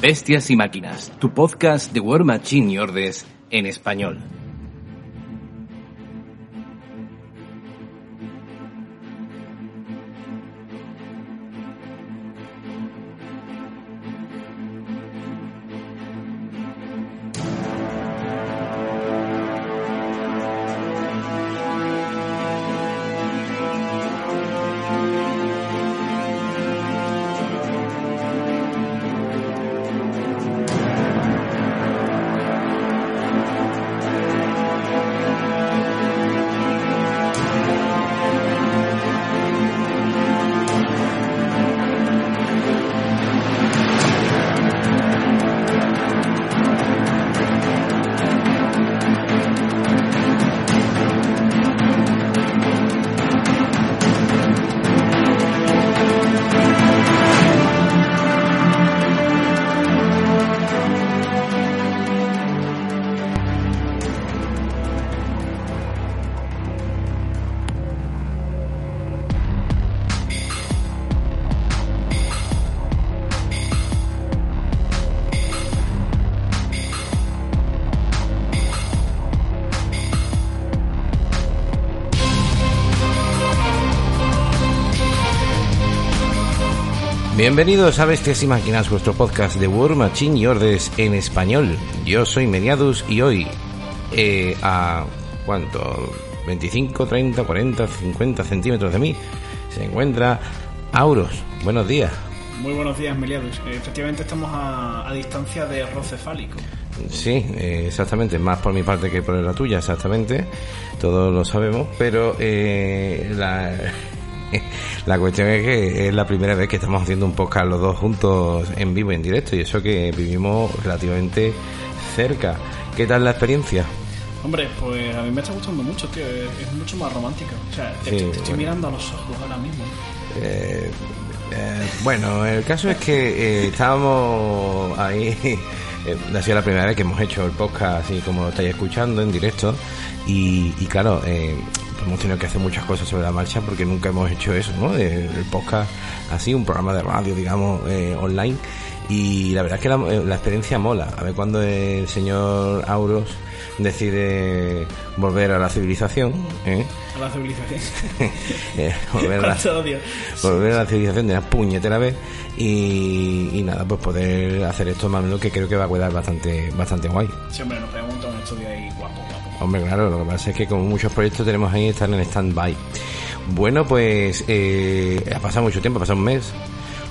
Bestias y Máquinas, tu podcast de War Machine y Ordes en español. Bienvenidos a Bestias y Máquinas, vuestro podcast de War Machine y Ordes en español. Yo soy Mediadus y hoy eh, a... ¿cuánto? 25, 30, 40, 50 centímetros de mí se encuentra Auros. Buenos días. Muy buenos días, Meliadus. Efectivamente estamos a, distancia de roce fálico. Sí, eh, exactamente. Más por mi parte que por la tuya, exactamente. Todos lo sabemos. Pero eh, la, la cuestión es que es la primera vez que estamos haciendo un podcast los dos juntos en vivo, en directo, y eso que vivimos relativamente cerca. ¿Qué tal la experiencia? Hombre, pues a mí me está gustando mucho, tío. Es, mucho más romántica. O sea, te, estoy mirando a los ojos ahora mismo. Eh, eh, bueno, el caso es que eh, estábamos ahí. ha sido la primera vez que hemos hecho el podcast así como lo estáis escuchando en directo. Y, y claro, hemos tenido que hacer muchas cosas sobre la marcha porque nunca hemos hecho eso, ¿no? El, podcast así, un programa de radio, digamos, eh, online. Y la verdad es que eh, la, experiencia mola. A ver cuando el señor Auros decide volver a la civilización. ¿eh? La civilización. volver, a la, volver a la civilización de una puñetera vez. Y, y, nada, pues poder hacer esto más o menos que creo que va a quedar bastante, bastante guay. Sí, hombre, nos pegamos un estudio ahí guapo, guapo. Hombre, claro, lo que pasa es que como muchos proyectos tenemos ahí, están en stand-by. Bueno, pues eh, ha pasado mucho tiempo, ha pasado un mes,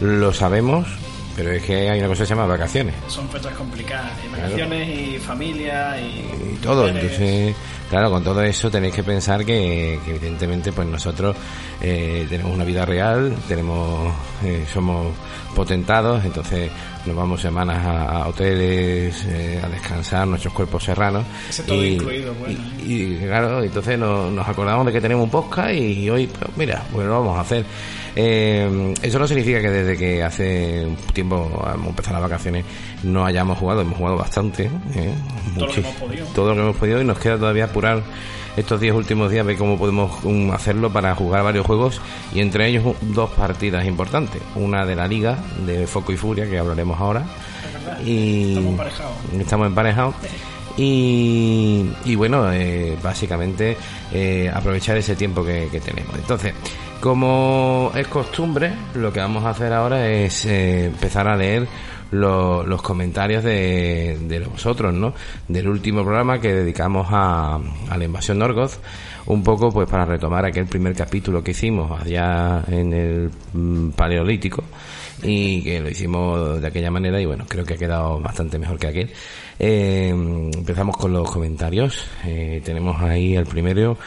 lo sabemos, pero es que hay una cosa que se llama vacaciones. Son fechas complicadas, vacaciones y familia y... y todo, entonces Claro, con todo eso tenéis que pensar que, evidentemente pues nosotros eh, tenemos una vida real, tenemos eh, somos potentados, entonces nos vamos semanas a, hoteles eh, a descansar, nuestros cuerpos serranos. todo y, incluido, y, claro, entonces nos, acordamos de que tenemos un podcast y hoy, pues mira, pues lo vamos a hacer. eso no significa que desde que hace un tiempo hemos empezado las vacaciones no hayamos jugado, hemos jugado bastante. todo lo que hemos podido. Todo lo que hemos podido y nos queda todavía por estos 10 últimos días, ver cómo podemos um, hacerlo para jugar varios juegos y entre ellos dos partidas importantes. Una de la Liga de Foco y Furia, que hablaremos ahora. Y estamos emparejados. Estamos emparejados. Y, y bueno, eh, básicamente eh, aprovechar ese tiempo que, tenemos. Entonces, como es costumbre, lo que vamos a hacer ahora es eh, empezar a leer los comentarios de, de vosotros, ¿no? Del último programa que dedicamos a, a la invasión Norgoth, un poco pues para retomar aquel primer capítulo que hicimos allá en el mm, Paleolítico y que lo hicimos de aquella manera y bueno, creo que ha quedado bastante mejor que aquel. Eh, empezamos con los comentarios. Eh, tenemos ahí el primero,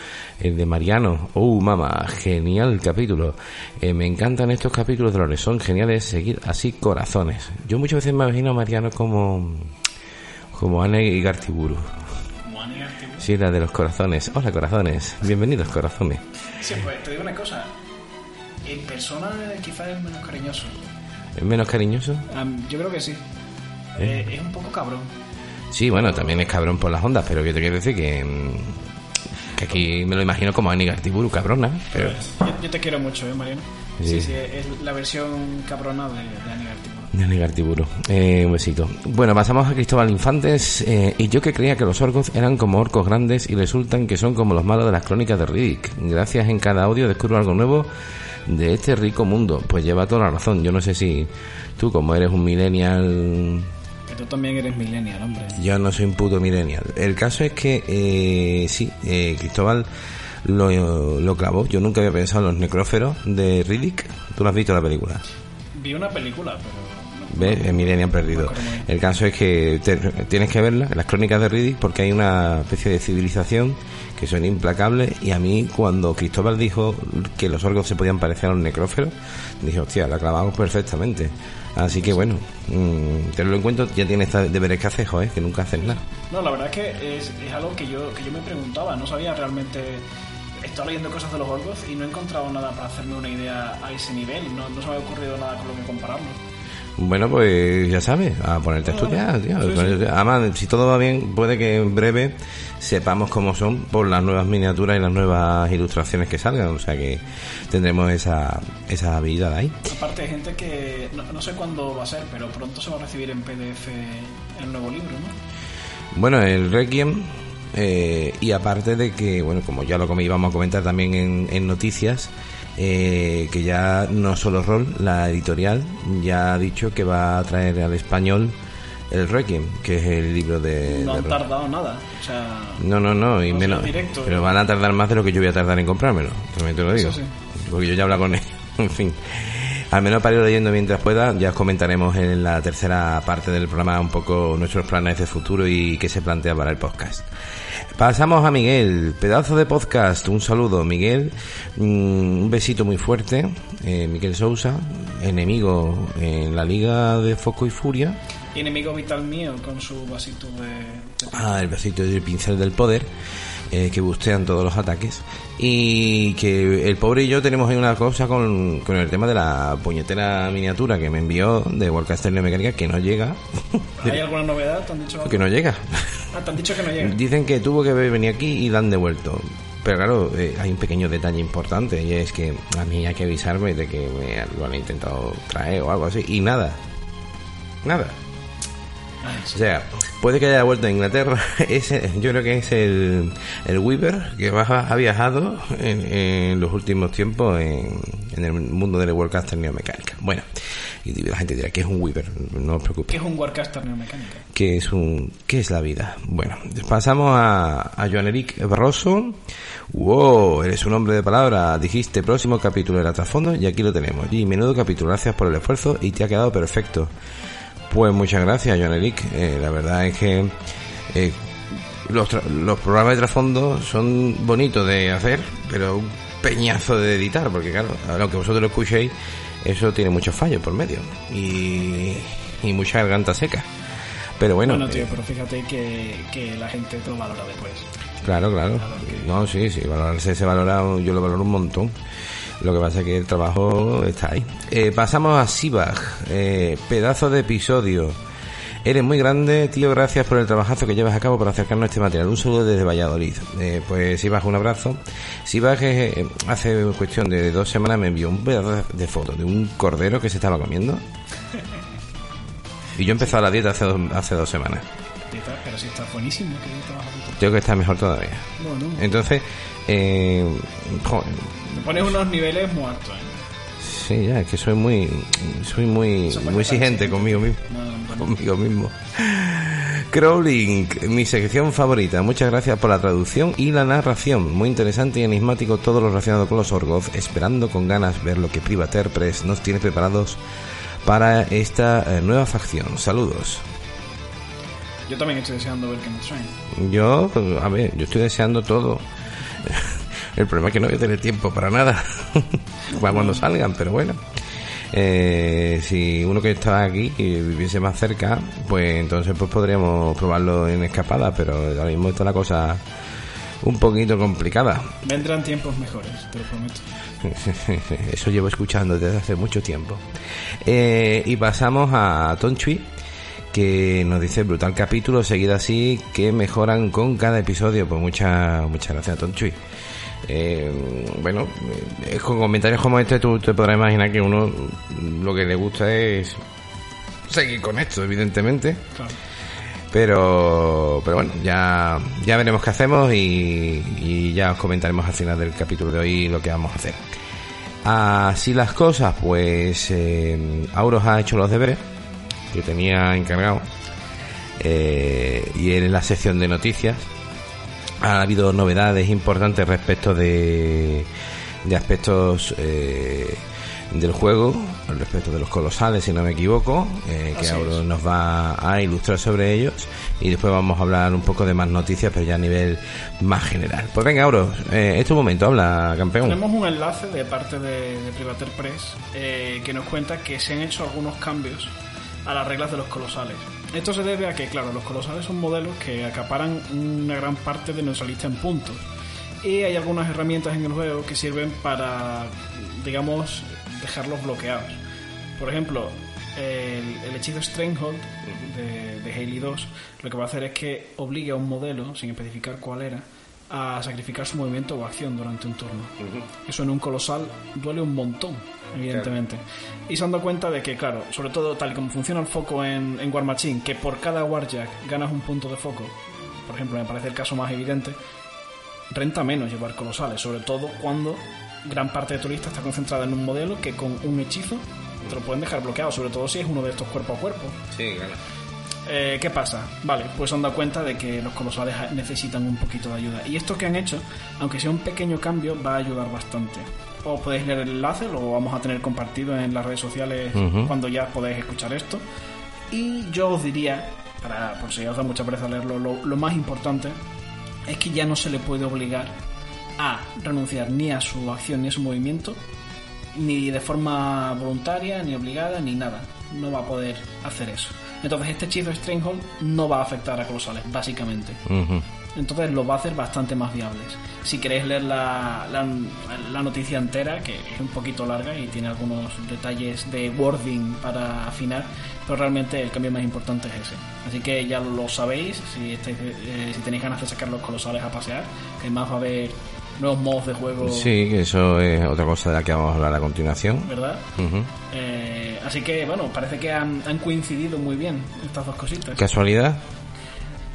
el de Mariano. Oh, mamá, genial capítulo. Eh, me encantan estos capítulos de los son geniales seguir así corazones. Yo muchas veces me imagino a Mariano como como Ana y Gartiburu. Sí, la de los corazones. Hola, corazones. Bienvenidos, corazones. Sí, pues te digo una cosa. En persona quizás es menos cariñoso. ¿Es menos cariñoso? yo creo que sí. ¿Eh? es un poco cabrón. Sí, bueno, también es cabrón por las ondas, pero yo te quiero decir que, que aquí me lo imagino como Anigartiburu, cabrona. Pero... Yo, te quiero mucho, ¿eh, Mariano? Sí, sí, es la versión cabrona de, de Anigartiburu. De eh, un besito. Bueno, pasamos a Cristóbal Infantes. Eh, y yo que creía que los orcos eran como orcos grandes y resultan que son como los malos de las crónicas de Riddick. Gracias en cada audio descubro algo nuevo de este rico mundo. Pues lleva toda la razón. Yo no sé si tú, como eres un millennial tú también eres millennial, hombre. Yo no soy un puto millennial. El caso es que, eh, sí, eh, Cristóbal lo, lo, clavó. Yo nunca había pensado en los necróferos de Riddick. ¿Tú lo has visto la película? Vi una película, pero... ¿Ves? El perdido. El caso es que tienes que verla, las crónicas de Riddick, porque hay una especie de civilización que son implacables. Y a mí, cuando Cristóbal dijo que los orcos se podían parecer a los necróferos, dije, hostia, la clavamos perfectamente. Así que bueno, mm, te lo encuentro, ya tienes deberes que hacer, joder, que nunca haces nada. No, la verdad es que es, algo que yo, que yo me preguntaba, no sabía realmente estado leyendo cosas de los orcos y no he encontrado nada para hacerme una idea a ese nivel. No, no se me ha ocurrido nada con lo que compararlo. Bueno, pues ya sabes, a ponerte a estudiar, tío. Además, si todo va bien, puede que en breve sepamos cómo son por las nuevas miniaturas y las nuevas ilustraciones que salgan. O sea que tendremos esa, esa habilidad ahí. Aparte, hay gente que no, sé cuándo va a ser, pero pronto se va a recibir en PDF el nuevo libro, ¿no? Bueno, el Requiem. Eh, y aparte de que, bueno, como ya lo íbamos a comentar también en, en noticias, eh, que ya no solo Rol, la editorial, ya ha dicho que va a traer al español el Requiem, que es el libro de. No han tardado nada. O sea, no, no, no, y menos. pero van a tardar más de lo que yo voy a tardar en comprármelo, también te lo digo. Porque yo ya hablo con él. en fin. Al menos para ir leyendo mientras pueda, ya os comentaremos en la tercera parte del programa un poco nuestros planes de futuro y qué se plantea para el podcast. Pasamos a Miguel, pedazo de podcast, un saludo Miguel, mm, un besito muy fuerte, eh, Miguel Sousa, enemigo en la Liga de Foco y Furia. Y enemigo vital mío con su vasito de... Ah, el vasito del pincel del poder. Eh, que bustean todos los ataques y que el pobre y yo tenemos ahí una cosa con, con el tema de la puñetera miniatura que me envió de Warcaster Mecánica que no llega. ¿Hay alguna novedad? ¿Te han dicho Que no llega. Ah. Dicen que tuvo que venir aquí y la han devuelto. Pero claro, eh, hay un pequeño detalle importante y es que a mí hay que avisarme de que me lo han intentado traer o algo así y nada. Nada. O sea, puede que haya vuelto a Inglaterra. Ese, yo creo que es el, el Weaver que ha viajado en, los últimos tiempos en, el mundo del Warcaster Neomecánica. Bueno, y la gente dirá, ¿qué es un Weaver? No os preocupéis. ¿Qué es un Warcaster Neomecánica? ¿Qué es, un, ¿Qué es la vida? Bueno, pasamos a, a Joan Eric Barroso. Wow, eres un hombre de palabra. Dijiste próximo capítulo de la trasfondo y aquí lo tenemos. Y menudo capítulo, gracias por el esfuerzo y te ha quedado perfecto. Pues muchas gracias, John Eric. Eh, la verdad es que eh, los, los programas de trasfondo son bonitos de hacer, pero un peñazo de editar, porque claro, aunque vosotros lo escuchéis, eso tiene muchos fallos por medio y, y mucha garganta seca. Pero bueno. Bueno, tío, pero fíjate que, que la gente te lo valora después. Claro, claro. No, sí, sí, valorarse se valora, yo lo valoro un montón. Lo que pasa es que el trabajo está ahí. Eh, pasamos a Sibag, eh, pedazo de episodio. Eres muy grande, tío, gracias por el trabajazo que llevas a cabo para acercarnos a este material. Un saludo desde Valladolid. Eh, pues Sibag, un abrazo. Sibag eh, hace cuestión de dos semanas me envió un pedazo de foto de un cordero que se estaba comiendo. Y yo he empezado la dieta hace, hace dos semanas. Pero si está buenísimo, Creo que está mejor todavía. Entonces, eh, joder, pones unos niveles muy altos. ¿eh? Sí, ya, es que soy muy, soy muy, muy exigente conmigo mismo. conmigo mismo. Crawling, mi sección favorita. Muchas gracias por la traducción y la narración. Muy interesante y enigmático todo lo relacionado con los Orgoth. Esperando con ganas ver lo que Privateer Press nos tiene preparados para esta eh, nueva facción. Saludos. Yo también estoy deseando ver qué nos traen. Yo, a ver, yo estoy deseando todo. El problema es que no voy a tener tiempo para nada para cuando salgan, pero bueno. Eh, si uno que estaba aquí y viviese más cerca, pues entonces pues podríamos probarlo en escapada, pero ahora mismo está la cosa un poquito complicada. Vendrán tiempos mejores, te lo prometo. Eso llevo escuchando desde hace mucho tiempo. Eh, y pasamos a Tonchui que nos dice brutal capítulo, seguido así, que mejoran con cada episodio. Pues muchas muchas gracias, Tonchuy. Eh, bueno, eh, con comentarios como este tú te podrás imaginar que uno lo que le gusta es seguir con esto, evidentemente. Claro. Pero, pero bueno, ya, ya veremos qué hacemos y, y ya os comentaremos al final del capítulo de hoy lo que vamos a hacer. Así las cosas, pues eh, Auros ha hecho los deberes que tenía encargado eh, y en la sección de noticias ha habido novedades importantes respecto de, de aspectos eh, del juego, respecto de los colosales, si no me equivoco, eh, que ahora nos va a ilustrar sobre ellos y después vamos a hablar un poco de más noticias, pero ya a nivel más general. Pues venga, Auros, eh, es tu momento, habla, campeón. Tenemos un enlace de parte de, de Privateer Press eh, que nos cuenta que se han hecho algunos cambios a las reglas de los colosales. Esto se debe a que, claro, los colosales son modelos que acaparan una gran parte de nuestra lista en puntos. Y hay algunas herramientas en el juego que sirven para, digamos, dejarlos bloqueados. Por ejemplo, el, hechizo Stranghold de, de Haley 2 lo que va a hacer es que obligue a un modelo, sin especificar cuál era, a sacrificar su movimiento o acción durante un turno. Eso en un colosal duele un montón, evidentemente. Y se han dado cuenta de que, claro, sobre todo tal y como funciona el foco en, en War Machine, que por cada Warjack ganas un punto de foco, por ejemplo, me parece el caso más evidente, renta menos llevar colosales, sobre todo cuando gran parte de tu lista está concentrada en un modelo que con un hechizo te lo pueden dejar bloqueado, sobre todo si es uno de estos cuerpo a cuerpo. Sí, claro. Eh, ¿Qué pasa? Vale, pues han dado cuenta de que los colosales necesitan un poquito de ayuda. Y esto que han hecho, aunque sea un pequeño cambio, va a ayudar bastante. O podéis leer el enlace, lo vamos a tener compartido en las redes sociales cuando ya podéis escuchar esto. Y yo os diría, para, por si os da mucha pereza leerlo, lo, lo más importante es que ya no se le puede obligar a renunciar ni a su acción ni a su movimiento, ni de forma voluntaria, ni obligada, ni nada. No va a poder hacer eso. Entonces este hechizo de Stranghold no va a afectar a colosales, básicamente. Entonces lo va a hacer bastante más viables. Si queréis leer la, la, la noticia entera, que es un poquito larga y tiene algunos detalles de wording para afinar, pero realmente el cambio más importante es ese. Así que ya lo sabéis, si, estáis, eh, si tenéis ganas de sacar los colosales a pasear, que además va a haber nuevos modos de juego, Sí, que eso es otra cosa de la que vamos a hablar a continuación. ¿verdad? Ujú. Eh, así que bueno, parece que han, han coincidido muy bien estas dos cositas. ¿Casualidad?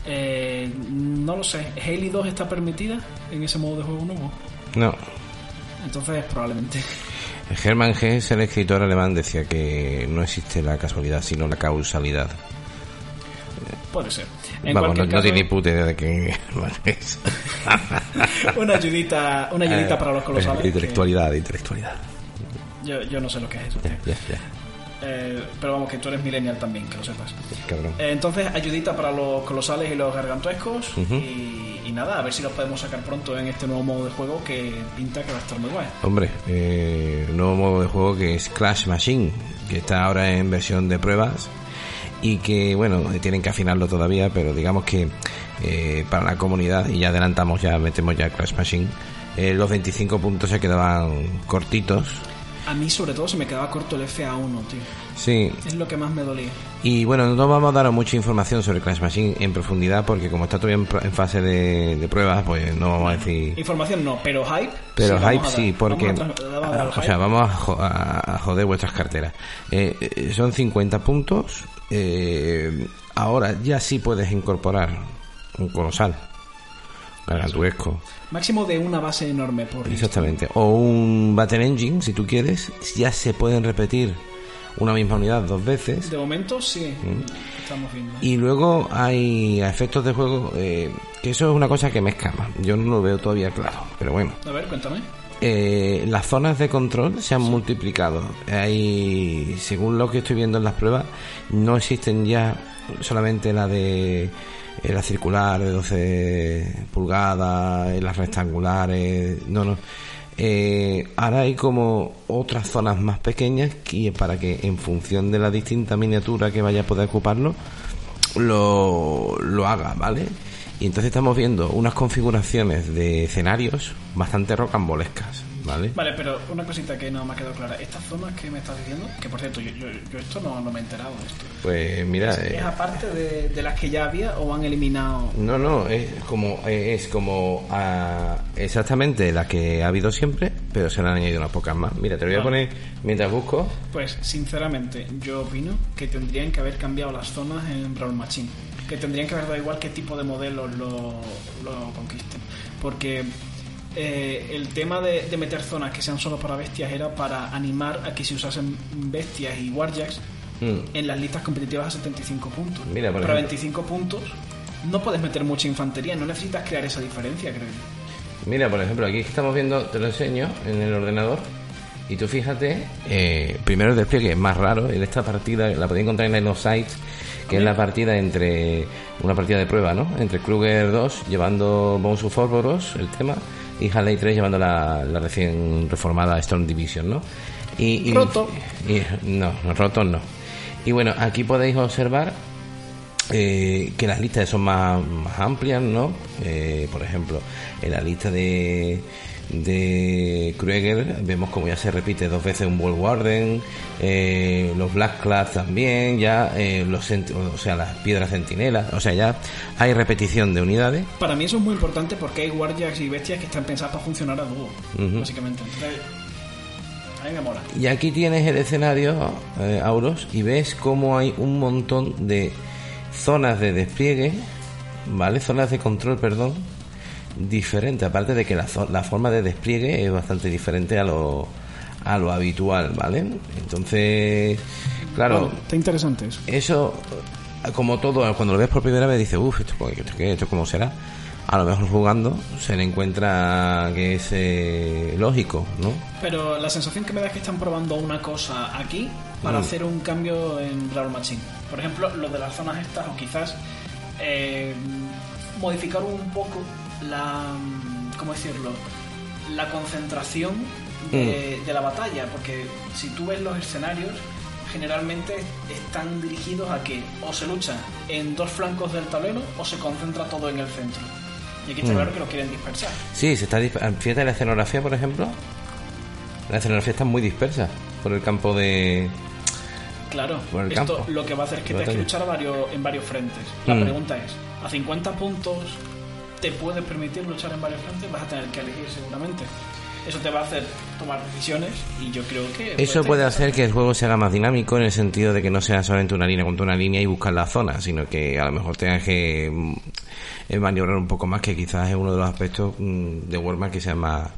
Eh, no lo sé, ¿Haley 2 está permitida en ese modo de juego nuevo? No. Entonces probablemente. Hermann Hesse, el escritor alemán, decía que no existe la casualidad, sino la causalidad. Puede ser. En Vamos, no, tiene ni puta idea de qué es. una ayudita, una ayudita para los colosales. que Intelectualidad, intelectualidad. Yo, yo no sé lo que es eso. Ya. Eh, pero vamos, que tú eres millennial también, que lo sepas. Cabrón. Eh, entonces, ayudita para los colosales y los gargantuescos. Y, y nada, a ver si los podemos sacar pronto en este nuevo modo de juego que pinta que va a estar muy guay. Hombre, eh, nuevo modo de juego que es Clash Machine, que está ahora en versión de pruebas y que, bueno, tienen que afinarlo todavía, pero digamos que eh, para la comunidad, y ya adelantamos, ya metemos ya Clash Machine, eh, los 25 puntos se quedaban cortitos. A mí, sobre todo, se me quedaba corto el FA1, tío. Sí, Es lo que más me dolía. y bueno, no vamos a dar mucha información sobre Clash Machine en profundidad porque como está todavía en, en fase de, de pruebas, pues no vamos a decir... Información no, pero hype. Pero sí, hype sí, porque... O sea, vamos a joder vuestras carteras. Eh, eh, son 50 puntos. Eh, ahora ya sí puedes incorporar un colosal. Gargantuesco. Máximo de una base enorme por. Exactamente. O un Battle Engine, si tú quieres. Ya se pueden repetir una misma unidad dos veces. De momento, sí. Estamos viendo. Y luego hay efectos de juego, eh, que eso es una cosa que me escama. Yo no lo veo todavía claro, pero bueno. A ver, cuéntame. Eh, las zonas de control se han multiplicado. Hay, según lo que estoy viendo en las pruebas, no existen ya solamente la de eh, la circular de 12 pulgadas, eh, las rectangulares, no, no. Eh, ahora hay como otras zonas más pequeñas que para que en función de la distinta miniatura que vaya a poder ocuparlo, lo, lo haga, ¿vale? Y entonces estamos viendo unas configuraciones de escenarios bastante rocambolescas, ¿vale? Vale, pero una cosita que no me ha quedado clara. Estas zonas que me estás diciendo, que por cierto, yo, yo, yo esto no, no me he enterado de esto. Pues mira, ¿Es, eh, es aparte de, de las que ya había o han eliminado? no, no, es como es como ah, exactamente la que ha habido siempre, pero se le han añadido unas pocas más. Mira, te lo voy a poner mientras busco. Pues sinceramente, yo opino que tendrían que haber cambiado las zonas en Brawl Machine. Que tendrían que haber dado igual qué tipo de modelos lo, lo conquisten. Porque eh, el tema de, de meter zonas que sean solo para bestias era para animar a que se usasen bestias y warjacks Mm. en las listas competitivas a 75 puntos. Mira, por Pero a ejemplo. 25 puntos no puedes meter mucha infantería, no necesitas crear esa diferencia, creo. Mira, por ejemplo, aquí estamos viendo, te lo enseño en el ordenador. Y tú fíjate, eh, primero el despliegue es más raro. En esta partida la podéis encontrar en Line of Sight, que es la partida entre. Una partida de prueba, ¿no? Entre Kruger 2 llevando Bones of Ouroboros, el tema, y Halley 3 llevando la, la recién reformada Storm Division, ¿no? Y, y- Roto. y- no, rotos no. Y bueno, aquí podéis observar eh, que las listas son más, más amplias, ¿no? Eh, por ejemplo, en la lista de de Krueger vemos como ya se repite dos veces un World Warden, eh, los Black Class también, ya eh, los o sea las piedras centinelas, o sea ya hay repetición de unidades. Para mí eso es muy importante porque hay warjacks y bestias que están pensadas para funcionar a dúo, básicamente. Entonces, a mí me mola. Y aquí tienes el escenario, eh, Auros, y ves cómo hay un montón de zonas de despliegue, ¿vale? Zonas de control, perdón, diferentes. Aparte de que la, la forma de despliegue es bastante diferente a lo, a lo habitual, ¿vale? Entonces, claro, Vale, está interesante eso. eso, como todo, cuando lo ves por primera vez, dices, uff, ¿esto, esto, qué? ¿esto cómo será? A lo mejor jugando se le encuentra que es eh, lógico, ¿no? Pero la sensación que me da es que están probando una cosa aquí para Mm. hacer un cambio en Brawl Machine. Por ejemplo, lo de las zonas estas o quizás eh, modificar un poco la... ¿Cómo decirlo? La concentración de, de la batalla. Porque si tú ves los escenarios, generalmente están dirigidos a que o se lucha en dos flancos del tablero o se concentra todo en el centro. Y aquí está Mm. claro que lo quieren dispersar. Sí, se está disp- fíjate la escenografía, por ejemplo. La escenografía está muy dispersa por el campo de. Claro, Por el esto campo. lo que va a hacer es que tengas que luchar varios, en varios frentes. La Mm. pregunta es, ¿a 50 puntos te puedes permitir luchar en varios frentes? Vas a tener que elegir seguramente. Eso te va a hacer tomar decisiones y yo creo que... Eso puede hacer que el juego se haga más dinámico en el sentido de que no sea solamente una línea contra una línea y buscar la zona, sino que a lo mejor tengas que mm, eh, maniobrar un poco más, que quizás es uno de los aspectos mm, de Warman que sea más,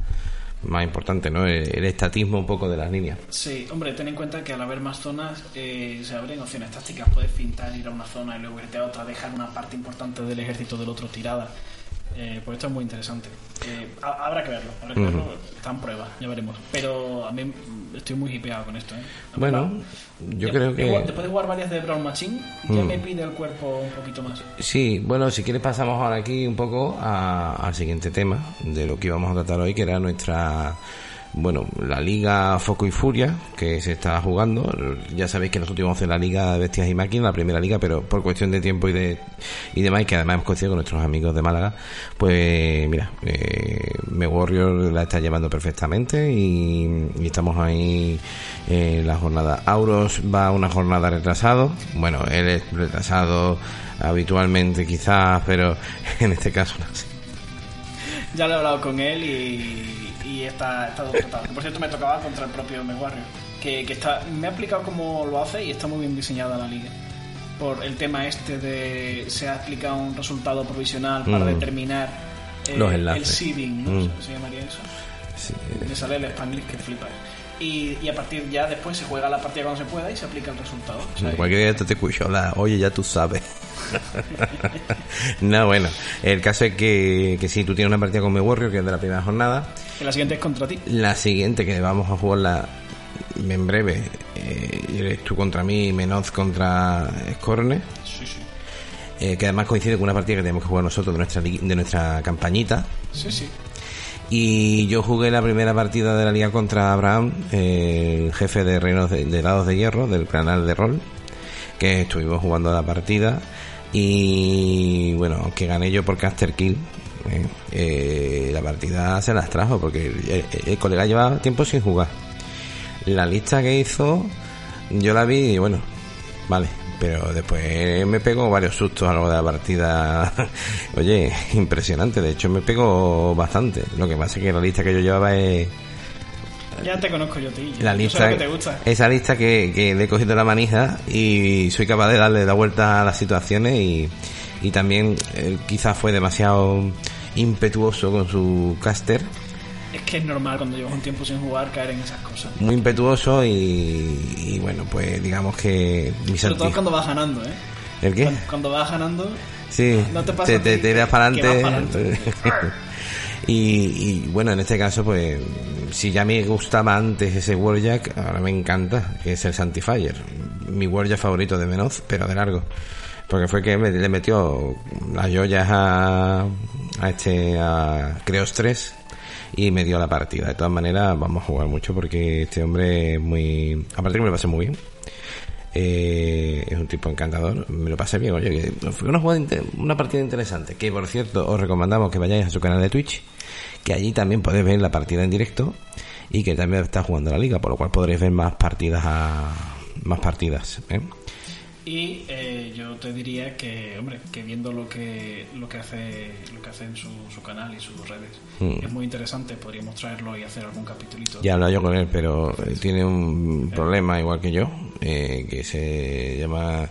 más importante, ¿no? El, el estatismo un poco de las líneas. Sí, hombre, ten en cuenta que al haber más zonas eh, se abren opciones tácticas. Puedes fintar, ir a una zona y luego irte a otra, dejar una parte importante del ejército del otro tirada. Eh, pues esto es muy interesante. Eh, ha- habrá que verlo, habrá que verlo. Está en prueba, ya veremos. Pero a mí estoy muy hipeado con esto. ¿eh? Bueno, verdad, yo creo que... Después de jugar varias de Brown Machine, ya Mm. me pide el cuerpo un poquito más. Sí, bueno, si quieres pasamos ahora aquí un poco a- al siguiente tema de lo que íbamos a tratar hoy, que era nuestra, bueno, la Liga Foco y Furia, que se está jugando. Ya sabéis que nosotros íbamos a hacer la Liga de Bestias y Máquinas, la primera liga, pero por cuestión de tiempo y de y demás, que además hemos coincidido con nuestros amigos de Málaga, pues mira, eh, Me Warrior la está llevando perfectamente y, y estamos ahí en la jornada. Auros va a una jornada retrasado, bueno, él es retrasado habitualmente quizás, pero en este caso no sé. Ya lo he hablado con él y, y está, está. Que, por cierto, me tocaba contra el propio Me Warrior. Que, que está, me ha explicado cómo lo hace y está muy bien diseñada la liga. Por el tema este de se ha aplicado un resultado provisional para Mm. determinar eh, Los el enlaces. seeding, ¿no? Mm. ¿Se- ¿Se llamaría eso? Sí, Me sale el Spanglish que flipa. Y, y a partir ya después se juega la partida cuando se pueda y se aplica el resultado. O sea, Cualquier día te escucho oye, ya tú sabes. no, bueno, el caso es que, que si tú tienes una partida con Me Warrior, que es de la primera jornada, la siguiente es contra ti. la siguiente que vamos a jugarla en breve, eh, eres tú contra mí, Menoz contra Scorne, Sí, sí. eh, que además coincide con una partida que tenemos que jugar nosotros de nuestra, de nuestra campañita. Sí, sí. Y yo jugué la primera partida de la liga contra Abraham, eh, el jefe de reinos de, de dados de hierro del canal de rol, que estuvimos jugando la partida y bueno, aunque gané yo por caster kill, ¿eh? Eh, la partida se las trajo porque el, colega llevaba tiempo sin jugar. La lista que hizo, yo la vi y bueno, vale, pero después me pegó varios sustos a lo de la partida. Oye, impresionante, de hecho me pegó bastante. Lo que pasa es que la lista que yo llevaba es Ya te conozco yo, tío. la Yo sé lista, lo que te gusta. esa lista que, que le he cogido la manija y soy capaz de darle la vuelta a las situaciones y, y también él quizás fue demasiado impetuoso con su caster, Es que es normal cuando llevas un tiempo sin jugar caer en esas cosas. muy impetuoso y, y bueno, pues digamos que Sobre todo cuando vas ganando, ¿eh? ¿El qué? Cuando, cuando vas ganando, Sí, No te pasa te, te para adelante. y, y bueno, en este caso, pues, si ya me gustaba antes ese Warjack, ahora me encanta, que es el Sanctifier. Mi Warjack favorito de Menoz, pero de largo. Porque fue que me- le metió las joyas a, a este, a Creos 3 y me dio la partida. De todas maneras, vamos a jugar mucho porque este hombre es muy. Aparte que me lo pasé muy bien. Eh, es un tipo encantador, me lo pasé bien, oye, fue una, jugada una partida interesante, que por cierto os recomendamos que vayáis a su canal de Twitch, que allí también podéis ver la partida en directo y que también está jugando la liga, por lo cual podréis ver más partidas a más partidas. ¿eh? Y eh, yo te diría que, hombre, que viendo lo que lo que hace lo que hace en su, su canal y sus redes Mm. es muy interesante, podríamos traerlo y hacer algún capitulito. Ya he hablado yo con él, pero eh, tiene un problema igual que yo, eh, que se llama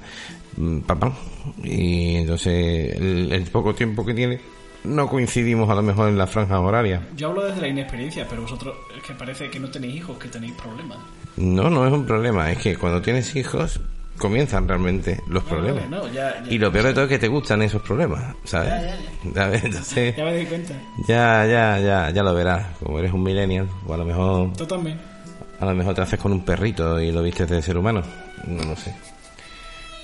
mm, papá. Y entonces el, el poco tiempo que tiene no coincidimos a lo mejor en la franja horaria. Yo hablo desde la inexperiencia, pero vosotros es que parece que no tenéis hijos, que tenéis problemas. No, no es un problema, es que cuando tienes hijos comienzan realmente los problemas. No, ya, ya, Y lo peor de todo es que te gustan esos problemas, ¿sabes? Ya, ¿Sabes? Entonces, ya me di cuenta. ya, ya, ya, ya lo verás. Como eres un millennial, o a lo mejor, Tú también. a lo mejor te haces con un perrito y lo vistes de ser humano. No lo sé.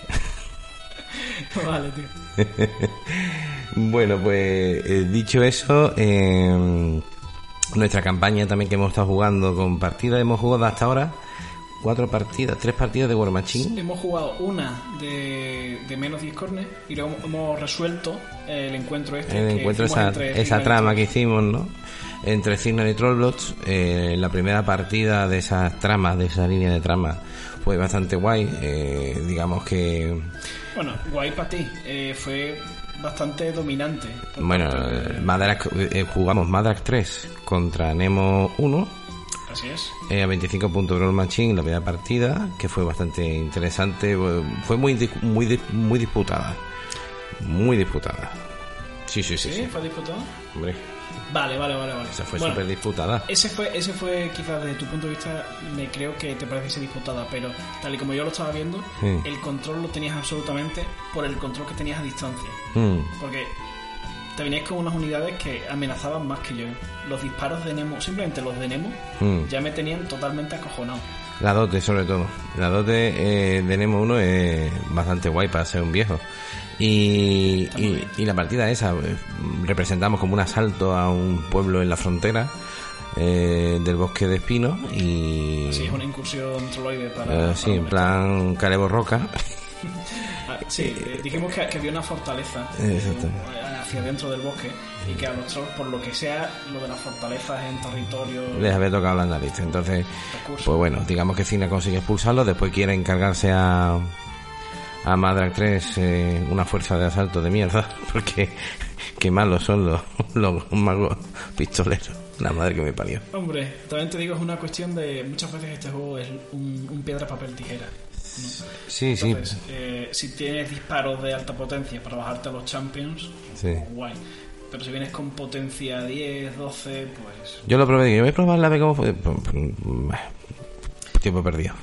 vale, tío. Bueno, pues eh, dicho eso, eh, nuestra campaña también que hemos estado jugando con partidas, hemos jugado hasta ahora cuatro partidas, tres partidas de War Machine. Hemos jugado una de, de menos discornes y luego hemos resuelto el encuentro este. El que encuentro, esa, esa trama que hicimos, ¿no? Entre Cignar y Trollblots, eh, la primera partida de esas tramas, de esa línea de trama, fue bastante guay. eh, digamos que, Bueno, guay para ti. Eh, fue bastante dominante. bueno, eh, Madrak- eh, jugamos Madrak 3 contra Nemo 1. Así es. eh, a 25 puntos Brawl Machine la primera partida que fue bastante interesante fue muy muy muy disputada muy disputada sí sí sí, ¿Sí? sí. ¿Fue disputado? hombre Vale, vale, vale. vale. esa fue Bueno, súper disputada Ese fue, ese fue quizás desde tu punto de vista, me creo que te parece disputada, pero tal y como yo lo estaba viendo, Sí. el control lo tenías absolutamente por el control que tenías a distancia. Mm, Porque te venías con unas unidades que amenazaban más que yo. Los disparos de Nemo, simplemente los de Nemo, mm. ya me tenían totalmente acojonado. la dote sobre todo la dote eh, de Nemo 1 es bastante guay para ser un viejo y, la partida esa eh, representamos como un asalto a un pueblo en la frontera eh, del bosque de espinos y Sí, es una incursión troloide para... Eh, sí, en plan Calebo Roca. Ah, sí, eh, dijimos que, que había una fortaleza Exacto. hacia dentro del bosque y que a los trolls, por lo que sea, lo de las fortalezas en territorio... Les había tocado la nariz. Entonces, recursos. pues bueno, digamos que Cina consigue expulsarlo. Después quiere encargarse a, a Madrak 3 eh, una fuerza de asalto de mierda. Porque qué malos son los, los magos pistoleros. La madre que me parió. Hombre, también te digo, es una cuestión de... Muchas veces este juego es un, un piedra, papel, tijera. ¿no? Sí, sí. Eh, si tienes disparos de alta potencia para bajarte a los champions, Sí. guay. Pero si vienes con potencia 10, 12, pues... Yo lo probé. Yo voy a probar la. Pues, pues, bah, Tiempo perdido.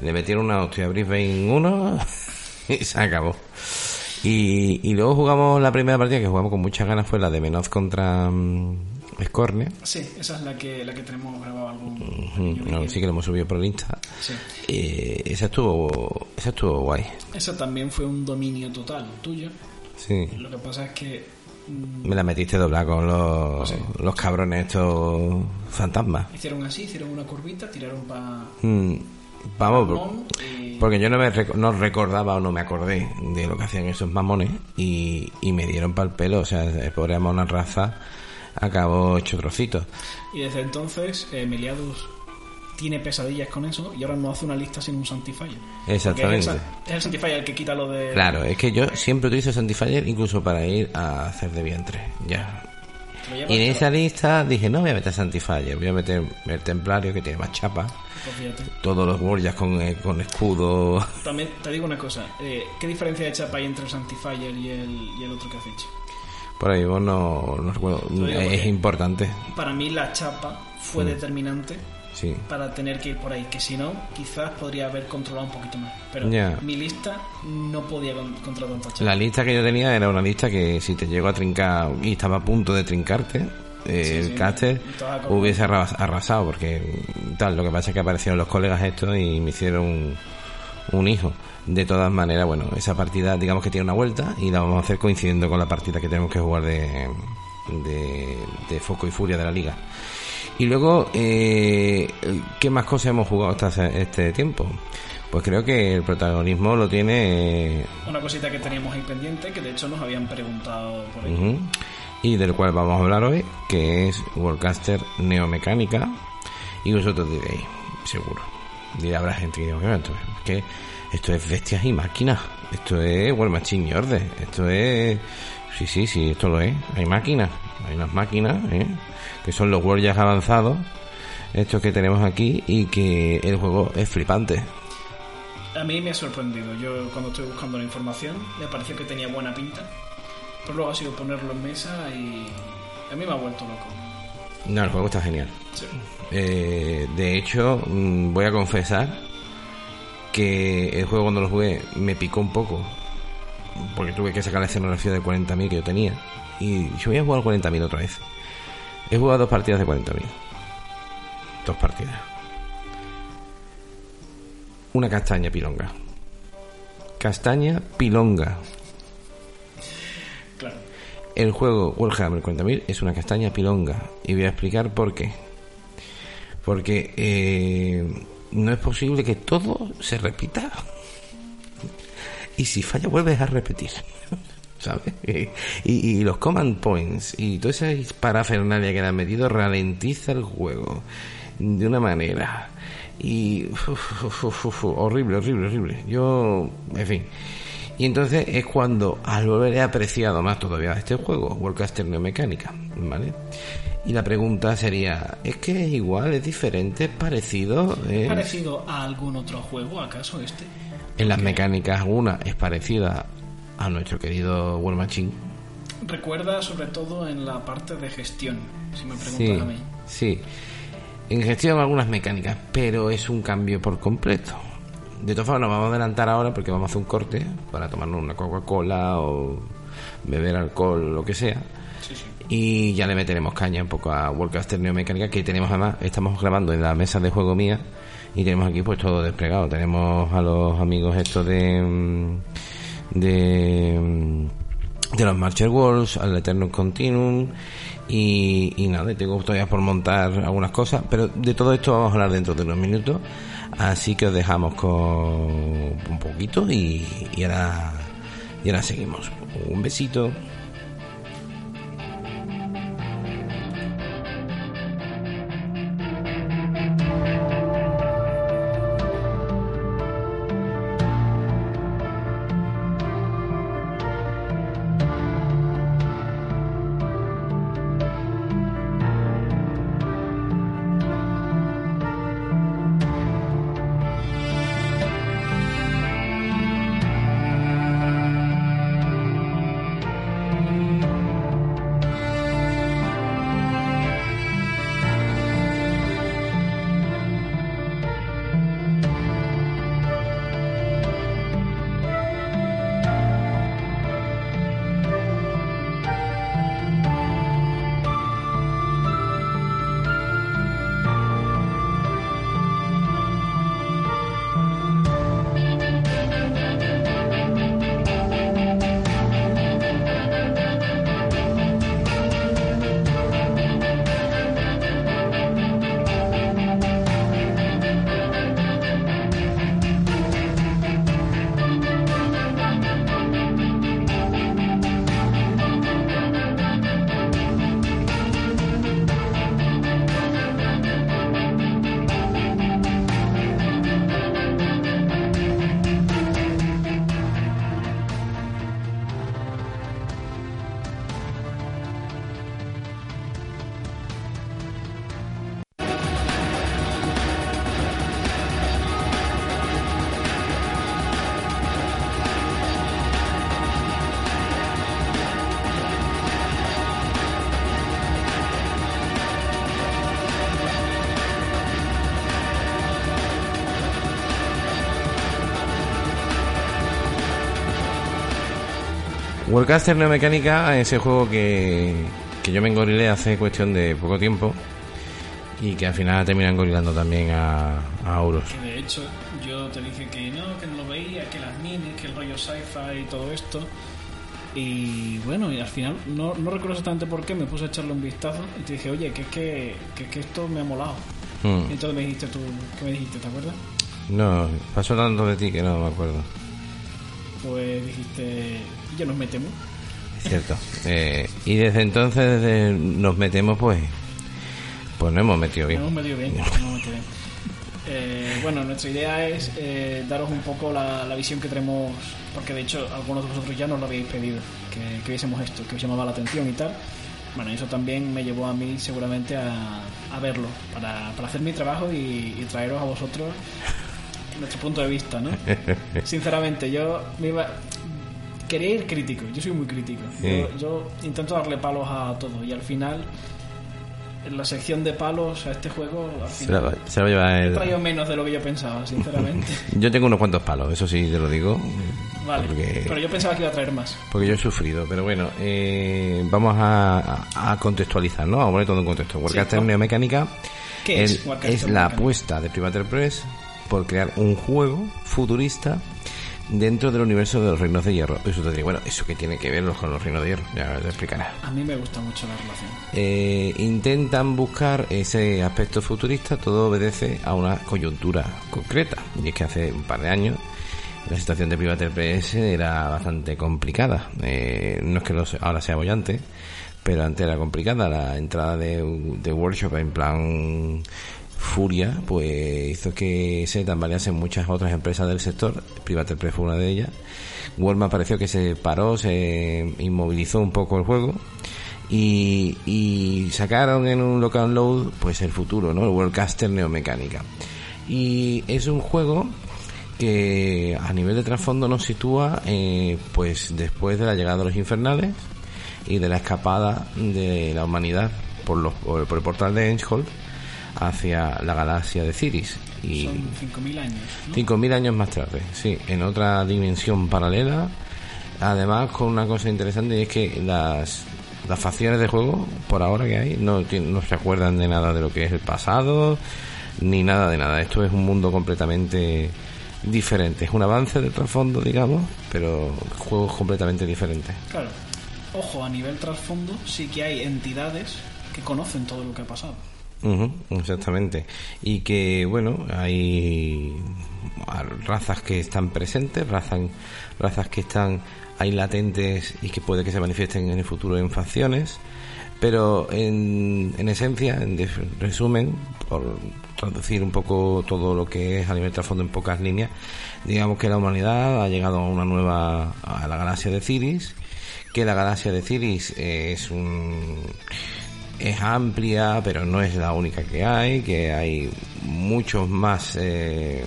Le metieron una hostia a Brisbane 1 y se acabó. Y, y luego jugamos la primera partida que jugamos con muchas ganas fue la de Menoz contra Scorne. Sí, esa es la que, la que tenemos grabado algún... Pequeño no, sí que lo hemos subido por el Insta. Sí. Eh, esa estuvo esa estuvo guay. Esa también fue un dominio total tuyo. Sí. Lo que pasa es que... mm, Me la metiste doblar con los, Sí. los cabrones estos fantasmas. Hicieron así, hicieron una curvita, tiraron para... Mm, Vamos, porque yo no, me no recordaba o no me acordé de lo que hacían esos mamones y, y me dieron pa'l pelo. O sea, el pobre Amon Raza acabó hecho trocitos. Y desde entonces, eh, Meliadus tiene pesadillas con eso y ahora no hace una lista sin un Sanctifier. Exactamente. Es el, es el Sanctifier el que quita lo de. Claro, es que yo siempre utilizo Sanctifier incluso para ir a hacer de vientre. Ya. Y en esa lista dije, no voy a meter Sanctifier, voy a meter el Templario que tiene más chapa. Pues. Todos los Warriors con, eh, con escudo. También te digo una cosa: eh, ¿qué diferencia de chapa hay entre el Sanctifier y el, y el otro que has hecho? Por ahí vos no, no recuerdo. Es importante. Para mí, la chapa fue Mm. determinante Sí. para tener que ir por ahí, que si no, quizás podría haber controlado un poquito más. Pero mi lista no podía con- controlar tanta chapa. La lista que yo tenía era una lista que si te llegó a trincar y estaba a punto de trincarte, eh, Sí, el sí, caster hubiese arras- arrasado porque tal, lo que pasa es que aparecieron los colegas estos y me hicieron un, un hijo. De todas maneras, bueno, esa partida digamos que tiene una vuelta y la vamos a hacer coincidiendo con la partida que tenemos que jugar de, de, de Foco y Furia de la liga. Y luego, eh, ¿qué más cosas hemos jugado hasta este tiempo? Pues creo que el protagonismo lo tiene eh, Una cosita que teníamos ahí pendiente, que de hecho nos habían preguntado por ahí. Y del cual vamos a hablar hoy, que es Worldcaster Neomecánica. Y vosotros diréis, seguro. Dirá, habrá gente que diga, "Bueno, esto es que esto es bestias y máquinas. Esto es World Machine y Order. Esto es. Sí, sí, sí, esto lo es. Hay máquinas. Hay unas máquinas, ¿eh? Que son los Warriors avanzados. Estos que tenemos aquí. Y que el juego es flipante. A mí me ha sorprendido. Yo cuando estoy buscando la información me pareció que tenía buena pinta. Pero luego ha sido ponerlo en mesa y a mí me ha vuelto loco. No, el juego está genial. Sí. Eh, de hecho, mm, voy a confesar que el juego cuando lo jugué me picó un poco. Porque tuve que sacar la escenografía de 40.000 que yo tenía. Y yo voy a jugar 40.000 otra vez. He jugado dos partidas de 40.000. Dos partidas. Una castaña pilonga. Castaña pilonga. El juego Warhammer 40.000 es una castaña pilonga. Y voy a explicar por qué. Porque eh, no es posible que todo se repita. Y si falla, vuelves a repetir. ¿Sabes? Y, los command points y toda esa parafernalia que le han metido ralentiza el juego de una manera. Y horrible, horrible, horrible. Yo, en fin. Y entonces es cuando al volver he apreciado más todavía este juego, Worldcaster Neomecánica, ¿vale? Y la pregunta sería, ¿es que es igual, es diferente, es parecido? ¿Es ¿Es- parecido a algún otro juego acaso este? En las mecánicas una es parecida a nuestro querido War Machine. Recuerda sobre todo en la parte de gestión, si me preguntas Sí, a mí. sí. En gestión algunas mecánicas, pero es un cambio por completo. De todas formas, nos vamos a adelantar ahora porque vamos a hacer un corte para tomarnos una Coca-Cola o beber alcohol, lo que sea. Sí, sí. Y ya le meteremos caña un poco a Worldcaster Neomecánica, que tenemos además, estamos grabando en la mesa de juego mía y tenemos aquí pues todo desplegado. Tenemos a los amigos estos de. mm, de. mm, de los Marcher Worlds, al Eternum Continuum y, y nada, y tengo todavía por montar algunas cosas, pero de todo esto vamos a hablar dentro de unos minutos, así que os dejamos con un poquito y, y ahora ahora seguimos. Un besito. Warcaster Neomecánica es el juego que, que yo me engorilé hace cuestión de poco tiempo y que al final termina engorilando también a, a Auros. Que de hecho, yo te dije que no, que no lo veía, que las minis, que el rollo sci-fi y todo esto. Y bueno, y al final, no, no recuerdo exactamente por qué, me puse a echarle un vistazo y te dije, oye, que es que, que, que esto me ha molado. Mm. Y entonces me dijiste tú, ¿qué me dijiste? ¿Te acuerdas? No, pasó tanto de ti que no me acuerdo. Pues dijiste, ¿y ya nos metemos? Cierto. Eh, y desde entonces desde nos metemos, pues, pues no hemos metido bien. hemos metido bien. nos hemos metido bien. Eh, bueno, nuestra idea es eh, daros un poco la, la visión que tenemos, porque de hecho algunos de vosotros ya nos lo habéis pedido, que, que viésemos esto, que os llamaba la atención y tal. Bueno, eso también me llevó a mí seguramente a, a verlo, para, para hacer mi trabajo y, y traeros a vosotros nuestro punto de vista, ¿no? Sinceramente, yo me iba... Quería ir crítico, yo soy muy crítico. Yo, Sí. yo intento darle palos a todo y al final, en la sección de palos a este juego, al final se la va a llevar he el- traído menos de lo que yo pensaba, sinceramente. Yo tengo unos cuantos palos, eso sí te lo digo. Vale, Porque, pero yo pensaba que iba a traer más. porque yo he sufrido. Pero bueno, eh, vamos a, a- contextualizar, ¿no? A poner todo en contexto. Warcaster ¿no? Neomecánica ¿Qué es es la apuesta de Privateer Press por crear un juego futurista dentro del universo de los Reinos de Hierro. Eso te diría, bueno, ¿eso que tiene que ver con los Reinos de Hierro? Ya te explicaré. A mí me gusta mucho la relación. Eh, intentan buscar ese aspecto futurista, todo obedece a una coyuntura concreta. Y es que hace un par de años la situación de Privateer PS era bastante complicada. Eh, no es que lo se- ahora sea bollante, pero antes era complicada. La entrada de, de Workshop en plan furia, pues hizo que se tambaleasen muchas otras empresas del sector. Privateer Press fue una de ellas. Walmart pareció que se paró, se inmovilizó un poco el juego y, sacaron en un local load pues el futuro, ¿no? El Worldcaster Neomecánica. Y es un juego que a nivel de trasfondo nos sitúa eh, pues después de la llegada de los infernales y de la escapada de la humanidad por, los, por, el portal de Enghold hacia la galaxia de Ciris. Y Son 5.000 años. ¿no? 5.000 años más tarde, sí, en otra dimensión paralela. Además, con una cosa interesante, y es que las, las facciones de juego, por ahora que hay, no, no se acuerdan de nada de lo que es el pasado, ni nada de nada. Esto es un mundo completamente diferente. Es un avance del trasfondo, digamos, pero juegos completamente diferentes. Claro. Ojo, a nivel trasfondo sí que hay entidades que conocen todo lo que ha pasado. Ujú, exactamente. Y que, bueno, hay razas que están presentes, razas, razas que están ahí latentes y que puede que se manifiesten en el futuro en facciones. Pero en, en esencia, en resumen, por traducir un poco todo lo que es a nivel trasfondo en pocas líneas, digamos que la humanidad ha llegado a una nueva, a la galaxia de Ciris, que la galaxia de Ciris es un es amplia, pero no es la única que hay, que hay muchos más, eh,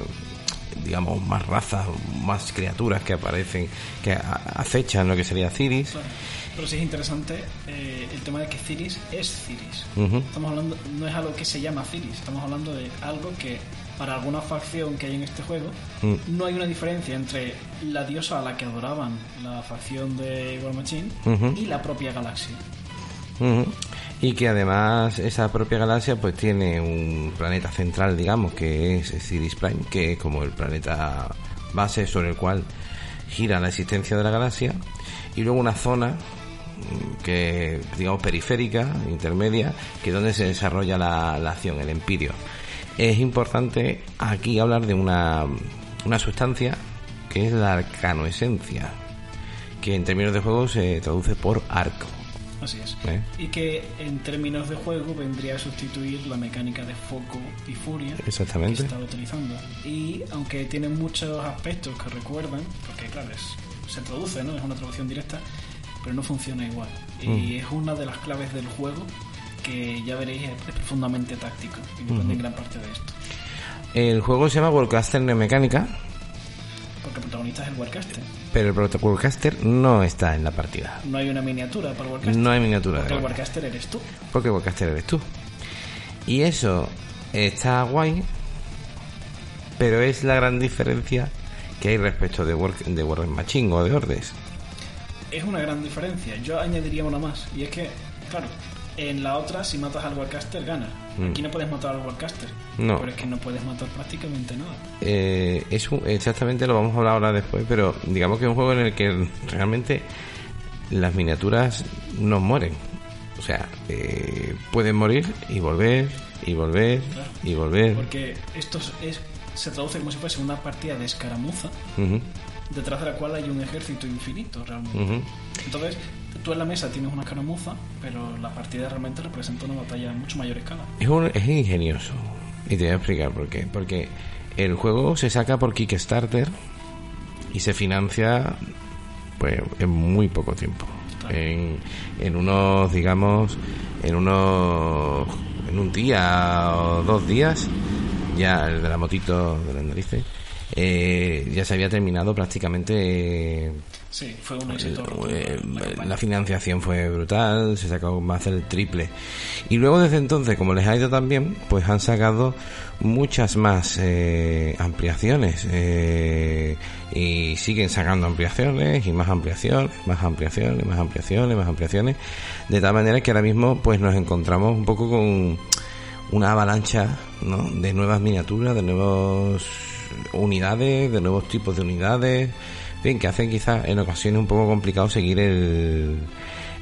digamos, más razas, más criaturas que aparecen, que acechan lo que sería Ciris. Claro. Pero sí es interesante eh, el tema de que Ciris es Ciris. Estamos hablando, no es algo que se llama Ciris, estamos hablando de algo que para alguna facción que hay en este juego Mm. no hay una diferencia entre la diosa a la que adoraban la facción de War Machine y la propia galaxia. Y que además esa propia galaxia pues tiene un planeta central, digamos, que es Ciris Prime, que es como el planeta base sobre el cual gira la existencia de la galaxia, y luego una zona mm, que digamos periférica, intermedia, que es donde se desarrolla la, acción, el empirio. Es importante aquí hablar de una, una sustancia que es la arcanoesencia, que en términos de juego se traduce por arco. Así es. ¿eh? Y que en términos de juego vendría a sustituir la mecánica de foco y furia Exactamente. que estaba utilizando. Y aunque tiene muchos aspectos que recuerdan, porque claro, es- se traduce, ¿no? Es una traducción directa, pero no funciona igual. Y Mm. es una de las claves del juego que ya veréis es, profundamente táctico y depende en gran parte de esto. El juego se llama Worldcaster Neomecánica, Porque el protagonista es el Warcaster. pero el Worldcaster no está en la partida. No hay una miniatura para el Warcaster. No hay miniatura Porque de el Warcaster. Warcaster eres tú. Porque Worldcaster eres tú. Y eso está guay, pero es la gran diferencia que hay respecto de War, de War Machine o de Ordes. es una gran diferencia. Yo añadiría una más, y es que, claro, en la otra, si matas al Warcaster, ganas. Mm. Aquí no puedes matar al Warcaster. No. Pero es que no puedes matar prácticamente nada. Eh, es un- exactamente lo vamos a hablar ahora después, pero digamos que es un juego en el que realmente las miniaturas no mueren. O sea, eh, pueden morir y volver, y volver, Claro. y volver. Porque esto es, se traduce como si fuese una partida de escaramuza, detrás de la cual hay un ejército infinito realmente. Entonces, tú en la mesa tienes una escaramuza, pero la partida realmente representa una batalla a mucho mayor escala. Es, un- es ingenioso. Y te voy a explicar por qué. Porque el juego se saca por Kickstarter y se financia pues en muy poco tiempo. En, en unos, digamos, en unos, en un día o dos días, ya el de la motito de las narices, eh, ya se había terminado prácticamente Sí, fue un éxito. rotundo eh, la financiación fue brutal, se sacó más del triple. Y luego desde entonces, como les ha ido tan bien, pues han sacado muchas más eh, ampliaciones. eh, y siguen sacando ampliaciones y más ampliaciones, más ampliaciones, más ampliaciones, más ampliaciones. De tal manera que ahora mismo pues nos encontramos un poco con una avalancha ¿no? de nuevas miniaturas, de nuevas unidades, de nuevos tipos de unidades, fin, que hacen quizás en ocasiones un poco complicado seguir el,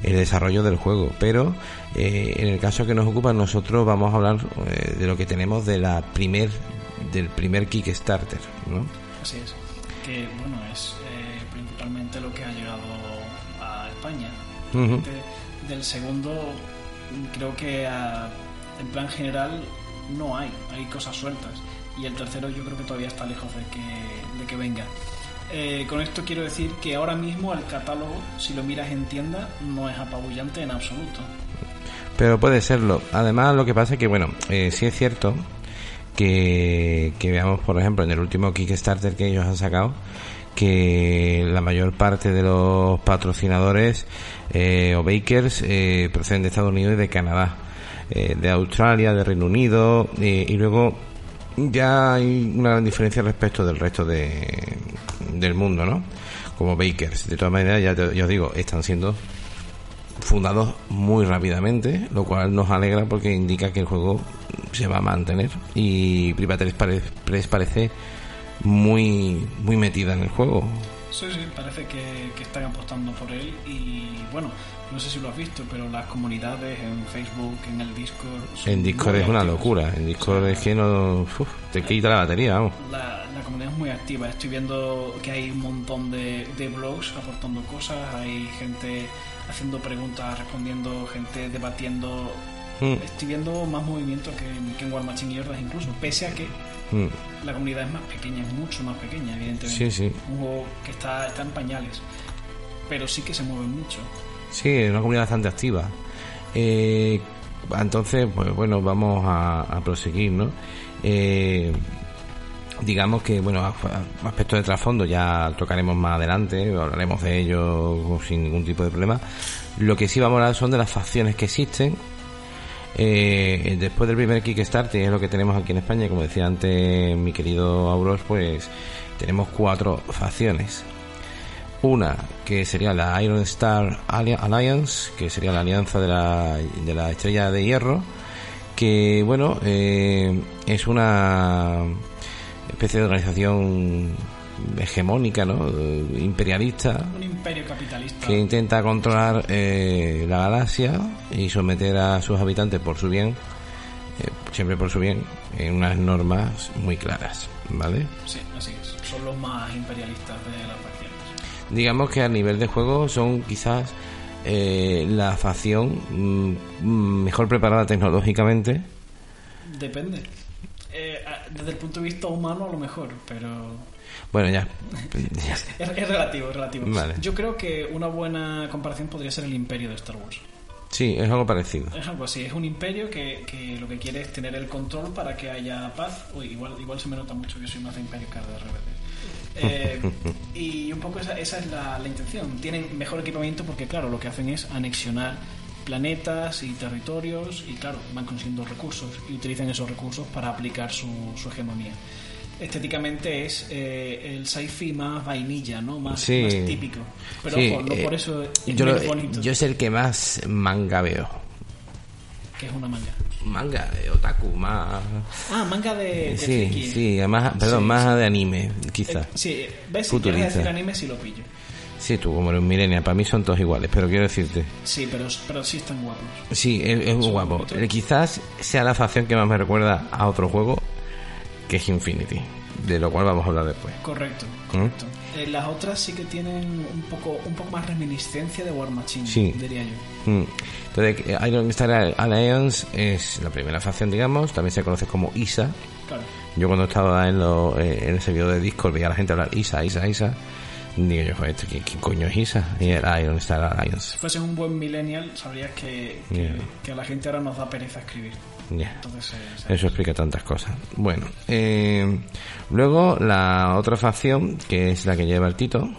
el desarrollo del juego. Pero eh, en el caso que nos ocupa, nosotros vamos a hablar eh, de lo que tenemos de la primer, del primer Kickstarter, ¿no? Así es. Que, bueno, es eh, principalmente lo que ha llegado a España. De- del segundo, creo que ah, en plan general no hay, hay cosas sueltas. Y el tercero yo creo que todavía está lejos de que, de que venga. Eh, con esto quiero decir que ahora mismo el catálogo, si lo miras en tienda, no es apabullante en absoluto. Pero puede serlo. Además, lo que pasa es que, bueno, eh, sí es cierto que, que veamos, por ejemplo, en el último Kickstarter que ellos han sacado, que la mayor parte de los patrocinadores eh, o bakers eh, proceden de Estados Unidos y de Canadá, eh, de Australia, de Reino Unido, eh, y luego ya hay una gran diferencia respecto del resto de, del mundo, ¿no? Como bakers. De todas maneras, ya, te- ya os digo, están siendo fundados muy rápidamente, lo cual nos alegra porque indica que el juego se va a mantener y Private parece muy muy metida en el juego. Sí, sí, parece que, que están apostando por él y bueno, no sé si lo has visto, pero las comunidades en Facebook, en el Discord... En Discord es una locura, en Discord es que no uf, te quita la batería, vamos. La, la comunidad es muy activa. Estoy viendo que hay un montón de, de blogs aportando cosas, hay gente haciendo preguntas, respondiendo, gente debatiendo. Mm, Estoy viendo más movimiento que, en- que en War Machine y Hordas incluso, pese a que mm. la comunidad es más pequeña, es mucho más pequeña, evidentemente. Sí, sí. Un juego que está, está en pañales, pero sí que se mueve mucho. Sí, es una comunidad bastante activa. Eh, entonces, pues bueno, vamos a, a proseguir, ¿no? Eh, digamos que, bueno, aspectos de trasfondo ya tocaremos más adelante, hablaremos de ello sin ningún tipo de problema. Lo que sí vamos a hablar son de las facciones que existen. Eh, después del primer Kickstarter, es lo que tenemos aquí en España, como decía antes mi querido Auros, pues tenemos cuatro facciones. Una que sería la Iron Star Alliance, que sería la alianza de la, de la estrella de hierro, que bueno, eh, es una especie de organización hegemónica, ¿no? Eh, imperialista, Un imperio capitalista. que intenta controlar eh, la galaxia y someter a sus habitantes por su bien, eh, siempre por su bien, en unas normas muy claras, ¿vale? Sí, así es. Son los más imperialistas de las facciones. digamos que a nivel de juego son quizás eh, la facción mm, mm, mejor preparada tecnológicamente. Depende. Desde el punto de vista humano a lo mejor, pero Bueno, ya. ya. es, es relativo, es relativo. Vale. Yo creo que una buena comparación podría ser el imperio de Star Wars. Sí, es algo parecido. Es algo así, es un imperio que, que lo que quiere es tener el control para que haya paz. Uy, igual, igual se me nota mucho que soy más de imperio que de rebelde. Eh, y un poco esa, esa es la, la intención. Tienen mejor equipamiento porque, claro, lo que hacen es anexionar planetas y territorios y, claro, van consiguiendo recursos y utilizan esos recursos para aplicar su, su hegemonía. Estéticamente es eh, el sci-fi más vainilla, ¿no? Más, Sí. más típico. Pero Sí, ojo, no eh, por eso es yo, menos lo- bonito, yo es el que más manga veo. que es una manga. Manga de otaku, más... Ah, manga de, de Sí, friki. sí, más, perdón, Sí, más de anime, Eh, quizás. sí, ves, si Futurista. quieres decir anime, sí lo pillo. Sí, tú como eres un millennial, para mí son todos iguales, pero quiero decirte... Sí, pero, pero sí están guapos. Sí, es, es guapo. Eh, Quizás sea la facción que más me recuerda a otro juego, que es Infinity, de lo cual vamos a hablar después. Correcto, ¿Mm? correcto. Eh, las otras sí que tienen un poco, un poco más reminiscencia de War Machine, Sí. diría yo. Mm. Entonces, Iron Star Alliance es la primera facción, digamos, también se conoce como ISA. Claro. Yo cuando estaba en, lo, eh, en ese video de Discord veía a la gente hablar ISA, ISA, ISA. Digo yo, joder, ¿esto ¿qué, qué coño es ISA? Y era Iron Star Alliance. Si fueses un buen millennial, sabrías que, que, Yeah. que a la gente ahora nos da pereza escribir. Ya. Entonces, eh, Eso explica tantas cosas. Bueno, eh, luego la otra facción, que es la que lleva el Tito,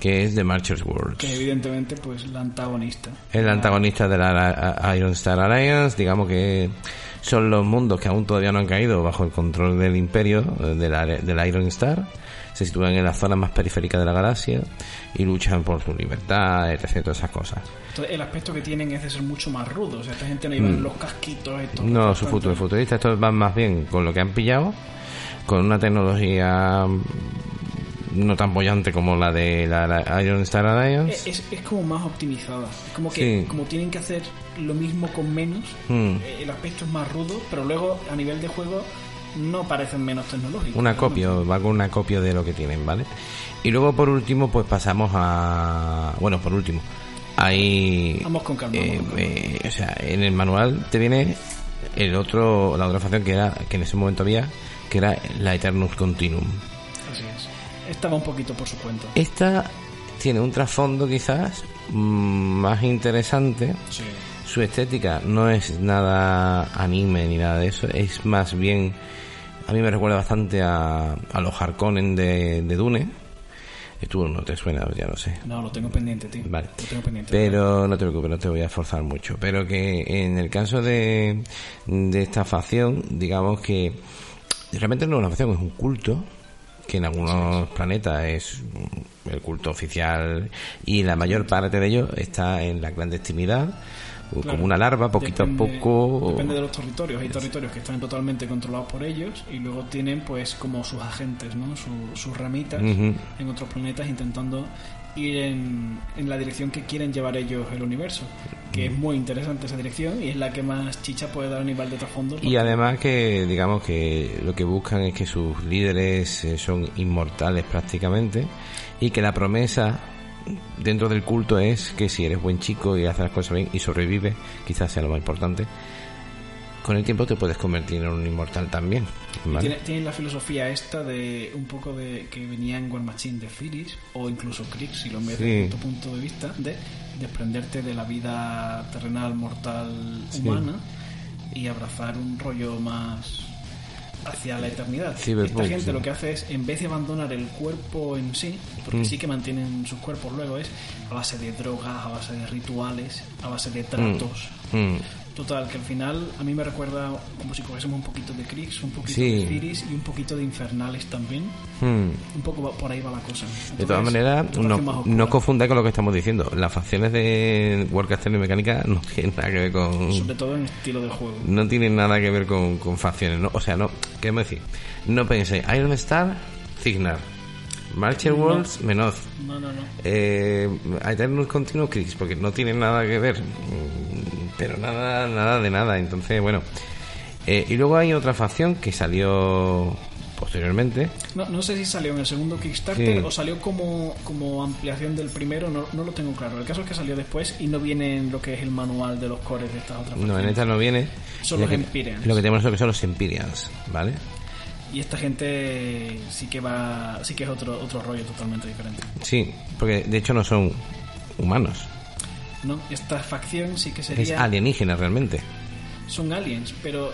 que es The Marchers Worlds. que evidentemente, pues la antagonista. El antagonista de la Iron Star Alliance, digamos que son los mundos que aún todavía no han caído bajo el control del imperio eh, de la, de la Iron Star. Se sitúan en la zona más periférica de la galaxia y luchan por su libertad, etc. Todas esas cosas. Entonces, el aspecto que tienen es de ser mucho más rudo. O sea, esta gente no lleva los casquitos estos. Mm. No, su futuro futurista, estos van más bien con lo que han pillado, con una tecnología mm, no tan bollante como la de la, la Iron Star Alliance. Es, es como más optimizada. Es como que Sí. como tienen que hacer lo mismo con menos, Mm. eh, el aspecto es más rudo, pero luego a nivel de juego no parecen menos tecnológicos. Una copia, va con una copia de lo que tienen, ¿vale? Y luego por último, pues pasamos a. Bueno, por último, hay. Vamos con calma, eh, vamos con calma. eh, o sea, en el manual te viene el otro, la otra facción que era, que en ese momento había, que era la Eternus Continuum. Así es. Estaba un poquito por su cuenta. Esta tiene un trasfondo quizás mm, más interesante. Sí. Su estética no es nada anime ni nada de eso, es más bien. A mí me recuerda bastante a, a los Harkonnen de, de Dune. Que tú no te suena, ya lo sé. No, lo tengo pendiente, tío. Vale. Lo tengo pendiente. Pero no te preocupes, no te voy a forzar mucho. Pero que en el caso de, de esta facción, digamos que realmente no es una facción, es un culto que en algunos planetas es el culto oficial y la mayor parte de ellos está en la clandestinidad o Claro. como una larva, poquito Depende- a poco. Depende de los territorios. Hay territorios que están totalmente controlados por ellos y luego tienen, pues, como sus agentes, ¿no? Su- sus ramitas Ujú. en otros planetas intentando ir en, en la dirección que quieren llevar ellos el universo. Que es muy interesante esa dirección y es la que más chicha puede dar a nivel de trasfondo. Y además que, digamos que lo que buscan es que sus líderes eh, son inmortales prácticamente y que la promesa dentro del culto es que si eres buen chico y haces las cosas bien y sobrevives, quizás sea lo más importante, con el tiempo te puedes convertir en un inmortal también. ¿vale? Tiene- Tienen la filosofía esta de un poco de que venía en War Machine de Firis o incluso Krix, si lo ves Sí. desde tu punto de vista, de desprenderte de la vida terrenal, mortal, Sí. humana y abrazar un rollo más hacia la eternidad. Cyberpunk, Esta gente sí. lo que hace es, en vez de abandonar el cuerpo en sí, porque Mm. sí que mantienen sus cuerpos luego, es a base de drogas, a base de rituales, a base de tratos. Mm. Total, que al final a mí me recuerda como si cogiésemos un poquito de Krix, un poquito Sí. de Firis y un poquito de Infernales también. Mm. Un poco va- por ahí va la cosa. De todas maneras, no, no confundáis con lo que estamos diciendo. Las facciones de Warcaster y Mecánica no tienen nada que ver con... Sobre todo en estilo de juego. no tiene nada que ver con, con facciones, ¿no? O sea, no, ¿qué me decir? No penséis, Iron Star, Cignar, Marcher. Worlds, Menoz, No, no, no. eh, Eternus Continuous Krix, porque no tienen nada que ver, pero nada, nada de nada, entonces, bueno. Eh, y luego hay otra facción que salió posteriormente, No, no sé si salió en el segundo Kickstarter Sí. o salió como, como ampliación del primero, no, no lo tengo claro. El caso es que salió después y no viene en lo que es el manual de los cores de estas otras no, en esta no viene. Son los Empyreans. Lo que tenemos nosotros son los Empyreans, ¿vale? Y esta gente sí que va, sí que es otro, otro rollo totalmente diferente. Sí, porque de hecho no son humanos, ¿no? Esta facción sí que es sería... alienígena realmente. son aliens, pero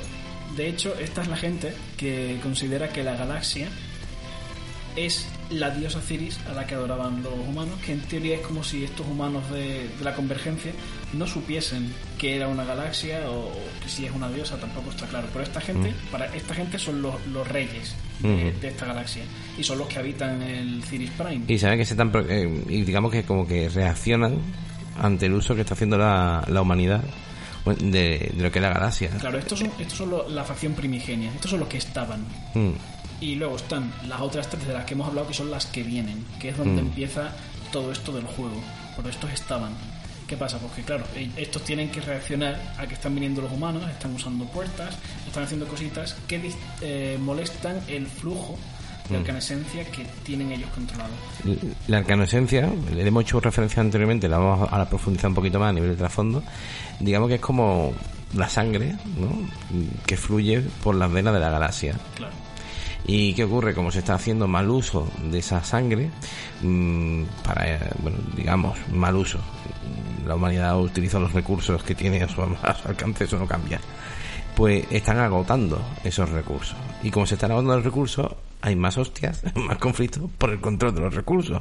de hecho esta es la gente que considera que la galaxia es la diosa Ciris a la que adoraban los humanos, que en teoría es como si estos humanos de, de la convergencia no supiesen que era una galaxia o, que si es una diosa, tampoco está claro. Pero esta gente, para esta gente son los, los reyes de, de esta galaxia y son los que habitan el Ciris Prime. Y saben que se están, eh, y digamos que como que reaccionan ante el uso que está haciendo la, la humanidad bueno, de, de lo que es la galaxia. Claro, estos son, estos son lo- la facción primigenia, estos son los que estaban. Mm. Y luego están las otras tres de las que hemos hablado, que son las que vienen, que es donde Mm. empieza todo esto del juego. Pero estos estaban. ¿Qué pasa? Pues que claro, e- estos tienen que reaccionar a que están viniendo los humanos, están usando puertas, están haciendo cositas que eh, molestan el flujo. De arcanesencia que tienen ellos controlado. La arcanoesencia, le hemos hecho referencia anteriormente, la vamos a profundizar un poquito más a nivel de trasfondo. Digamos que es como la sangre ¿no? que fluye por las venas de la galaxia. Claro. ¿Y qué ocurre? Como se está haciendo mal uso de esa sangre, mm, para, eh, bueno, digamos, mal uso. La humanidad utiliza los recursos que tiene a su, a su alcance, eso no cambia. Pues están agotando esos recursos. Y como se están agotando los recursos, hay más hostias, más conflictos por el control de los recursos.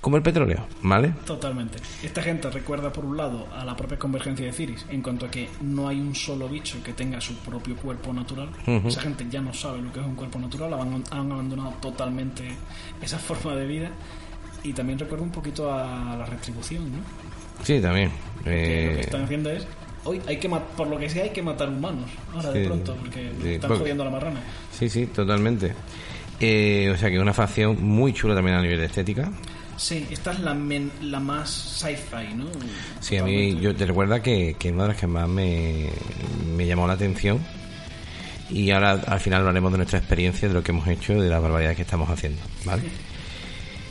Como el petróleo, ¿vale? Totalmente. Esta gente recuerda, por un lado, a la propia convergencia de Ciris, en cuanto a que no hay un solo bicho que tenga su propio cuerpo natural. Esa gente ya no sabe lo que es un cuerpo natural, han, han abandonado totalmente esa forma de vida. Y también recuerda un poquito a la retribución, ¿no? Sí, también. Lo que Eh, están haciendo es, hoy hay que por lo que sea hay que matar humanos, ahora de pronto, porque sí, están porque- jodiendo a la marrana. sí, sí, totalmente. Eh, o sea que una facción muy chula también a nivel de estética. Sí, esta es la, men- la más sci-fi, ¿no? Sí, a mí yo te recuerda que, que una de las que más me, me llamó la atención y ahora al final hablaremos de nuestra experiencia, de lo que hemos hecho, de las barbaridades que estamos haciendo, ¿vale?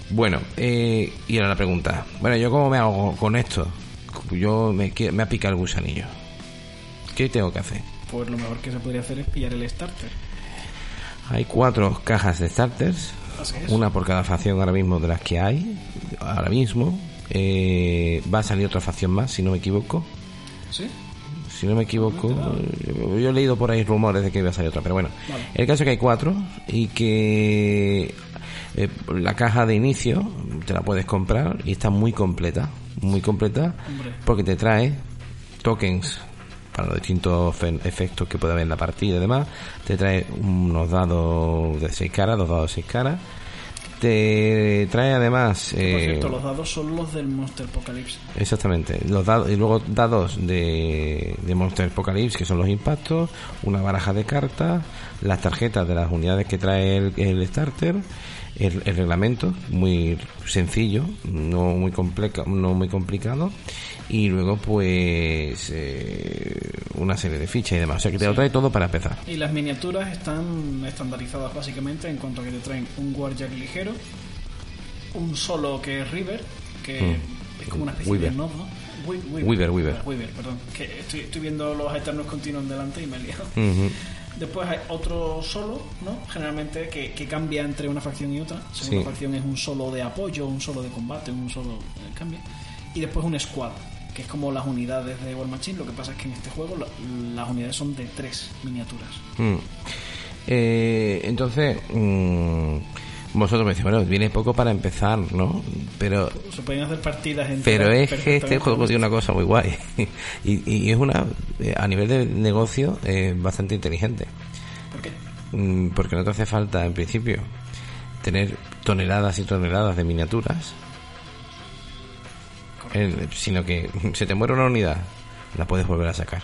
Bueno, eh, y ahora la pregunta. Bueno, ¿yo cómo me hago con esto? Yo me, me ha picado el gusanillo. ¿Qué tengo que hacer? Pues lo mejor que se podría hacer es pillar el starter. Hay cuatro cajas de starters, una por cada facción ahora mismo de las que hay, ahora mismo. Eh, va a salir otra facción más, si no me equivoco. ¿Sí? Si no me equivoco, yo he leído por ahí rumores de que iba a salir otra, pero bueno. Vale. El caso es que hay cuatro y que eh, la caja de inicio te la puedes comprar y está muy completa, muy completa, Hombre. porque te trae tokens para los distintos fe- efectos que puede haber en la partida y demás. Te trae unos dados de seis caras, dos dados de seis caras. Te trae además... Por eh, cierto, los dados son los del Monster Apocalypse. Exactamente. Los dados, y luego dados de, de Monster Apocalypse, que son los impactos, una baraja de cartas, las tarjetas de las unidades que trae el, el starter, el, el reglamento, muy sencillo, no muy, compleca, no muy complicado, y luego pues eh, una serie de fichas y demás. O sea que te lo trae todo para empezar. Y las miniaturas están estandarizadas básicamente en cuanto a que te traen un Warjack ligero, un solo que es River, que Mm. es como una especie Weaver. de nodo. Wi- Weaver, Weaver. Weaver, perdón. Que estoy, estoy viendo los Eternos Continuos delante y me he liado. Después hay otro solo, ¿no? Generalmente que, que cambia entre una facción y otra. Según Sí. la facción es un solo de apoyo, un solo de combate, un solo eh, cambia. Y después un squad, que es como las unidades de War Machine. Lo que pasa es que en este juego la- las unidades son de tres miniaturas. Mm. Eh, entonces, mm, vosotros me decís, bueno, viene poco para empezar, ¿no? Pero Se pueden hacer partidas en pero es que este juego tiene una cosa muy guay. Y, y es una eh, a nivel de negocio eh, bastante inteligente. ¿Por qué? Mm, porque no te hace falta en principio tener toneladas y toneladas de miniaturas. Eh, sino que se te muere una unidad la puedes volver a sacar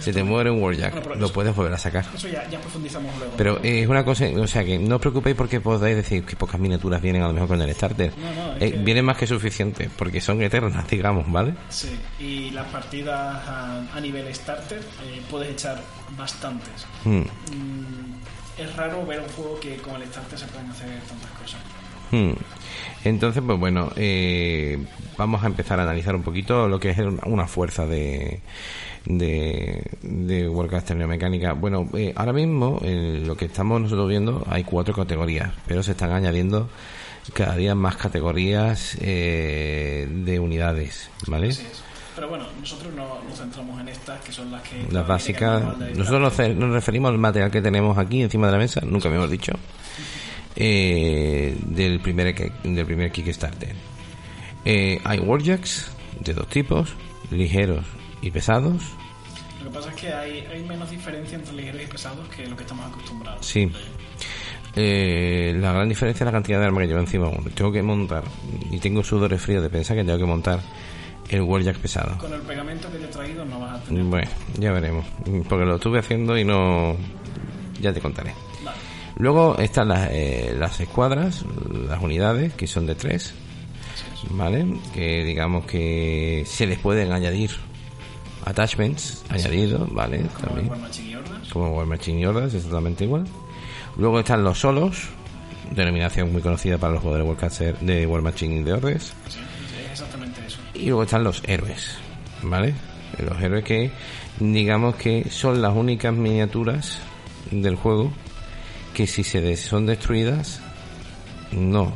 se te muere un Warjack Bueno, lo puedes volver a sacar Eso ya, ya profundizamos luego. pero eh, es una cosa, o sea que no os preocupéis porque podáis decir que pocas miniaturas vienen a lo mejor con el starter. No, no, Eh, que- Vienen más que suficiente, porque son eternas, digamos, ¿vale? Sí, y las partidas a, a nivel starter eh, puedes echar bastantes. Mm, Mm, es raro ver un juego que con el starter se pueden hacer tantas cosas. mm. Entonces, pues bueno, eh, vamos a empezar a analizar un poquito lo que es una fuerza de de, de Warcaster Neomecánica. Bueno, eh, ahora mismo lo que estamos nosotros viendo hay cuatro categorías, pero se están añadiendo cada día más categorías eh, de unidades, ¿vale? Es. Pero bueno, nosotros no nos centramos en estas, que son las que... Las básicas. Nosotros nos referimos al material que tenemos aquí encima de la mesa, nunca me hemos dicho. eh, del primer del primer Kickstarter. Eh, hay Warjacks de dos tipos, ligeros y pesados. Lo que pasa es que hay, hay menos diferencia entre ligeros y pesados que lo que estamos acostumbrados. Sí. Eh, la gran diferencia es la cantidad de arma que llevo encima. Tengo que montar, y tengo sudores fríos de pensar que tengo que montar el Warjack pesado. Con el pegamento que te he traído no vas a tener. Bueno, ya veremos. Porque lo estuve haciendo y no. Ya te contaré. Vale. Luego están las, eh, las escuadras, las unidades, que son de tres. ¿Vale? Que digamos que se les pueden añadir attachments añadidos, ¿vale? Como También. War Machine y Hordas. Como War Machine y Hordas, es totalmente igual. Luego están los solos, denominación muy conocida para los jugadores de Warcaster de War Machine y de Hordes. Sí, es exactamente eso. Y luego están los héroes, ¿vale? Los héroes que, digamos que son las únicas miniaturas del juego que si se des- son destruidas, no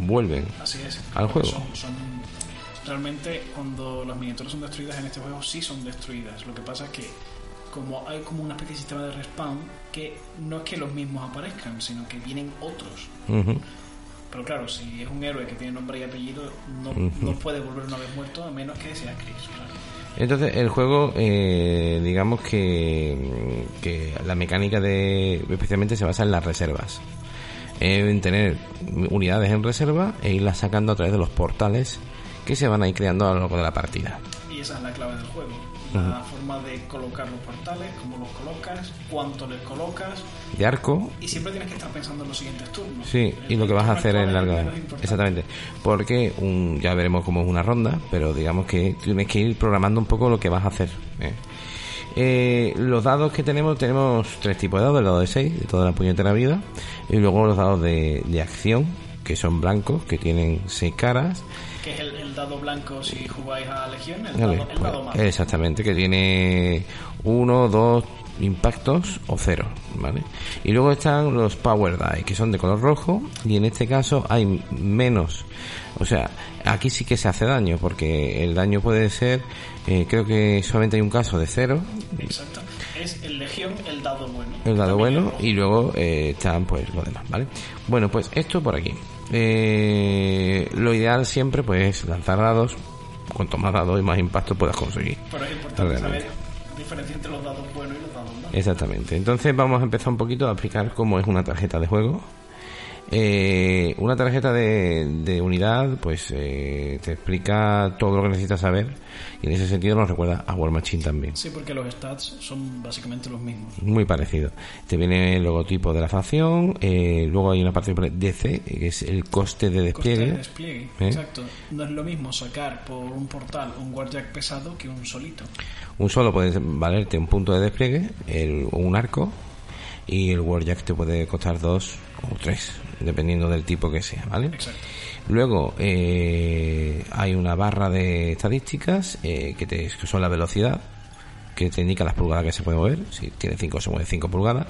vuelven. Así es. Al juego. Son, son- realmente cuando las miniaturas son destruidas en este juego sí son destruidas. Lo que pasa es que como hay como una especie de sistema de respawn que no es que los mismos aparezcan, sino que vienen otros. Pero claro, si es un héroe que tiene nombre y apellido, no, no puede volver una vez muerto a menos que sea Chris. claro. Entonces el juego, eh, digamos que, que la mecánica de, especialmente se basa en las reservas. En tener unidades en reserva e irlas sacando a través de los portales que se van a ir creando a lo largo de la partida. Y esa es la clave del juego. La forma de colocar los portales, cómo los colocas, cuánto les colocas. De arco, Y siempre tienes que estar pensando en los siguientes turnos. sí, y lo que vas a hacer en la larga. Exactamente. Porque un, ya veremos cómo es una ronda, pero digamos que tienes que ir programando un poco lo que vas a hacer. ¿eh? Eh, los dados que tenemos, tenemos tres tipos de dados, el dado de 6, de toda la puñetera vida, y luego los dados de, de acción, que son blancos, que tienen seis caras, Que es el, el dado blanco si jugáis a Legión, el, Vale, dado, el pues, dado exactamente, que tiene uno, dos impactos o cero, ¿vale? Y luego están los Power Die, que son de color rojo, y en este caso hay menos. O sea, aquí sí que se hace daño, porque el daño puede ser, eh, creo que solamente hay un caso de cero, Exacto. Es el Legión, el dado bueno. el dado También bueno, y luego eh, están pues los demás, ¿vale? Bueno, pues esto por aquí. Eh, lo ideal siempre pues es lanzar dados, cuanto más dados y más impacto puedas conseguir. Pero es importante Realmente. saber diferenciar entre los dados buenos y los dados malos. Exactamente. Entonces vamos a empezar un poquito a explicar cómo es una tarjeta de juego. Eh, una tarjeta de, de unidad, pues eh, te explica todo lo que necesitas saber y en ese sentido nos recuerda a War Machine también. Sí, porque los stats son básicamente los mismos. Muy parecido. Te viene el logotipo de la facción, eh, luego hay una parte pone DC, que es el coste de Coste despliegue. de despliegue, ¿Eh? exacto. No es lo mismo sacar por un portal un Warjack pesado que un solito. Un solo puede valerte un punto de despliegue, el, un arco, y el Warjack te puede costar dos o tres, dependiendo del tipo que sea, ¿vale? Exacto. Luego eh, hay una barra de estadísticas eh, que, te, que son la velocidad, que te indica las pulgadas que se puede mover. Si tiene 5 se mueve 5 pulgadas.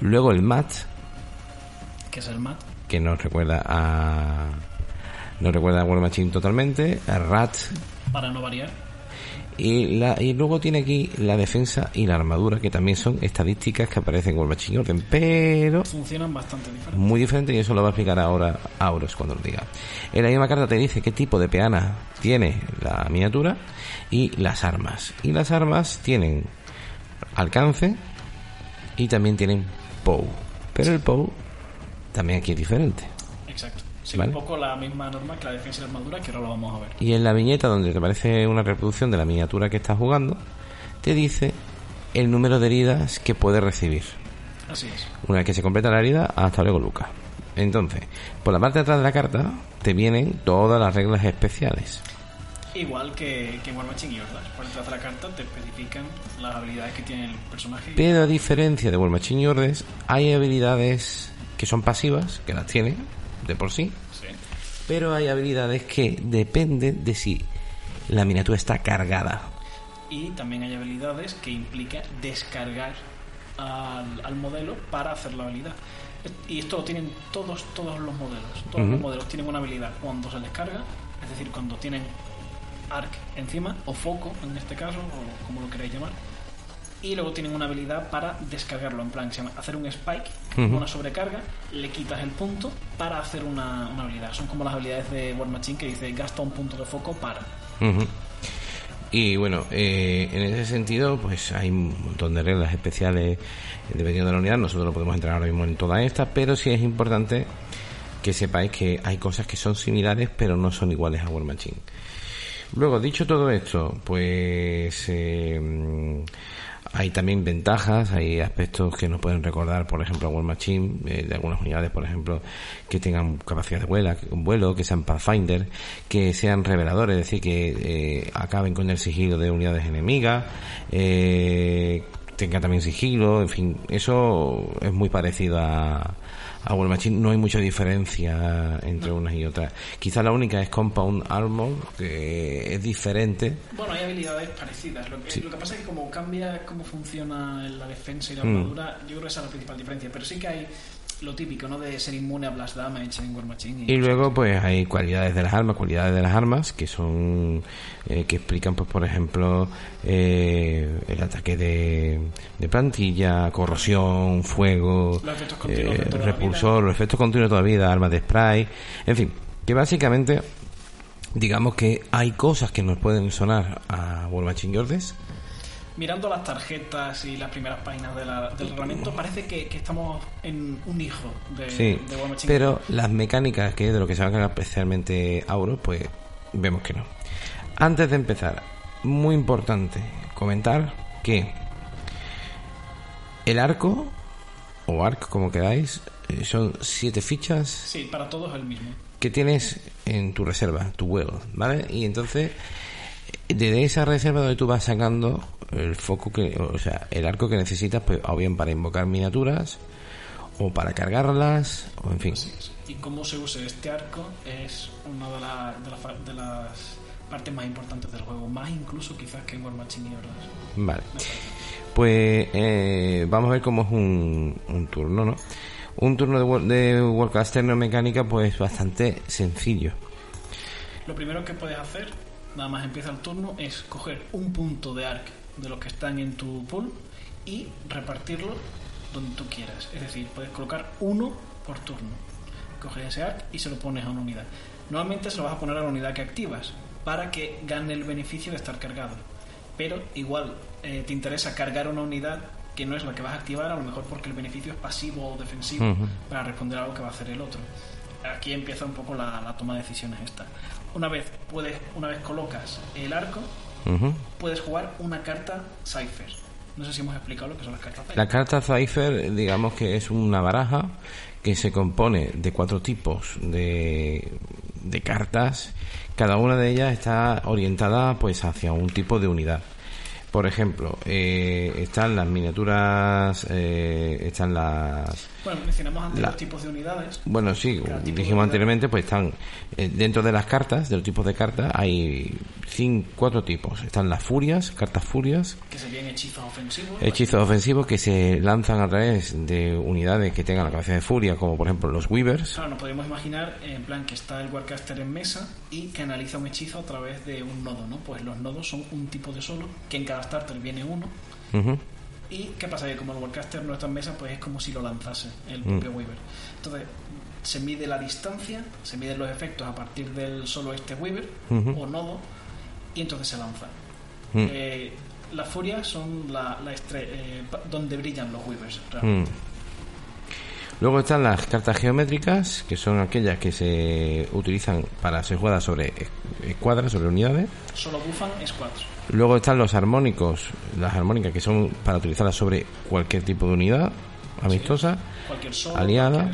Luego el MAT, Que es el MAT. que nos recuerda a... Nos recuerda a War Machine totalmente. A RAT. Para no variar. Y, la, y luego tiene aquí la defensa y la armadura, que también son estadísticas que aparecen en War Machine Orden. Pero Funcionan bastante diferentes. muy diferente y eso lo va a explicar ahora Auros cuando lo diga. En la misma carta te dice qué tipo de peana tiene la miniatura y las armas. Y las armas tienen alcance y también tienen POW. Pero el POW también aquí es diferente. Exacto. Sí, Vale. un poco la misma norma que la defensa y la armadura, que ahora lo vamos a ver. Y en la viñeta donde te aparece una reproducción de la miniatura que estás jugando, te dice el número de heridas que puedes recibir. Así es. Una vez que se completa la herida, hasta luego, Lucas. Entonces, por la parte de atrás de la carta te vienen todas las reglas especiales. Igual que, que y Hordas. Por detrás de la carta te especifican las habilidades que tiene el personaje. Pero a diferencia de War Machine y Ordes, hay habilidades que son pasivas, que las tiene de por Sí. Pero hay habilidades que dependen de si la miniatura está cargada. Y también hay habilidades que implica descargar al, al modelo para hacer la habilidad. Y esto lo tienen todos, todos los modelos. Todos los modelos tienen una habilidad cuando se les carga, es decir, cuando tienen arc encima, o foco en este caso, o como lo queréis llamar. Y luego tienen una habilidad para descargarlo, en plan, se llama hacer un spike, Ujú. una sobrecarga, le quitas el punto para hacer una, una habilidad. Son como las habilidades de War Machine que dice gasta un punto de foco para. Y bueno, eh, en ese sentido, pues hay un montón de reglas especiales dependiendo de la unidad. Nosotros no podemos entrar ahora mismo en todas estas, pero sí es importante que sepáis que hay cosas que son similares, pero no son iguales a War Machine. Luego, dicho todo esto, pues eh, hay también ventajas, hay aspectos que nos pueden recordar, por ejemplo, a War Machine, eh, de algunas unidades, por ejemplo, que tengan capacidad de vuela, vuelo, que sean Pathfinder, que sean reveladores, es decir, que eh, acaben con el sigilo de unidades enemigas, eh, tenga también sigilo, en fin, eso es muy parecido a, a War Machine. No hay mucha diferencia entre unas y otras. Quizá la única es Compound Armor, que es diferente. Bueno, hay habilidades parecidas. Lo que, Sí. lo que pasa es que como cambia cómo funciona la defensa y la Mm. armadura, yo creo que esa es la principal diferencia. Pero sí que hay lo típico, ¿no? De ser inmune a Blast Damage en War Machine. Y luego pues hay cualidades de las armas, cualidades de las armas que son eh, que explican pues por ejemplo eh, el ataque de, de plantilla, corrosión, fuego, Los efectos continuos eh, repulsor, los efectos continuos de toda vida, armas de spray, en fin, que básicamente digamos que hay cosas que nos pueden sonar a War Machine Jordes Mirando las tarjetas y las primeras páginas de la- del reglamento, parece que, que estamos en un hijo de, Sí, de War Machine. pero las mecánicas que de lo que se va a encargar especialmente Auro, pues vemos que no. Antes de empezar, muy importante comentar que el arco, o arc como queráis, eh, son siete fichas Sí, para todos el mismo. que tienes en tu reserva, tu well, ¿vale? Y entonces, de esa reserva donde tú vas sacando el foco que, o sea, el arco que necesitas, pues, o bien para invocar miniaturas, o para cargarlas, o en fin. Y cómo se usa este arco es una de, la- de, la de las partes más importantes del juego. Más incluso quizás que en War Machine y. Vale. Pues eh, vamos a ver cómo es un, un turno, ¿no? Un turno de, de no mecánica, pues bastante sencillo. Lo primero que puedes hacer, nada más empieza el turno, es coger un punto de arc de los que están en tu pool y repartirlo donde tú quieras. Es decir, puedes colocar uno por turno. Coges ese arc y se lo pones a una unidad. Normalmente se lo vas a poner a la unidad que activas para que gane el beneficio de estar cargado. Pero igual eh, te interesa cargar una unidad que no es la que vas a activar, a lo mejor porque el beneficio es pasivo o defensivo para responder a algo que va a hacer el otro. Aquí empieza un poco la, la toma de decisiones esta. Una vez puedes, una vez colocas el arco, puedes jugar una carta Cypher. No sé si hemos explicado lo que son las cartas Cypher. La carta Cypher, digamos que es una baraja que se compone de cuatro tipos de, de cartas. Cada una de ellas está orientada pues hacia un tipo de unidad. Por ejemplo, eh, están las miniaturas, eh, están las... Bueno, mencionamos antes La- los tipos de unidades. Bueno, sí, dijimos anteriormente, pues están eh, dentro de las cartas, de los tipos de cartas, hay cinco, cuatro tipos. Están las furias, cartas furias, que serían hechizos ofensivos. hechizos ofensivos que se lanzan a través de unidades que tengan la capacidad de furia, como por ejemplo los Weavers. Claro, nos podemos imaginar en plan que está el Warcaster en mesa y que analiza un hechizo a través de un nodo, ¿no? Pues los nodos son un tipo de solo, que en cada starter viene uno. Ujú. ¿Y qué pasa? Que como el Warcaster no está en mesa, pues es como si lo lanzase el Mm. propio Weaver. Entonces, se mide la distancia, se miden los efectos a partir del solo este Weaver o nodo, y entonces se lanza. Mm. Eh, las furias son la, la eh, donde brillan los Weavers. realmente. Mm. Luego están las cartas geométricas, que son aquellas que se utilizan para ser jugadas sobre escuadras, sobre unidades. Solo bufan squads. Luego están los armónicos, las armónicas que son para utilizarlas sobre cualquier tipo de unidad amistosa, Cualquier solo, Aliada,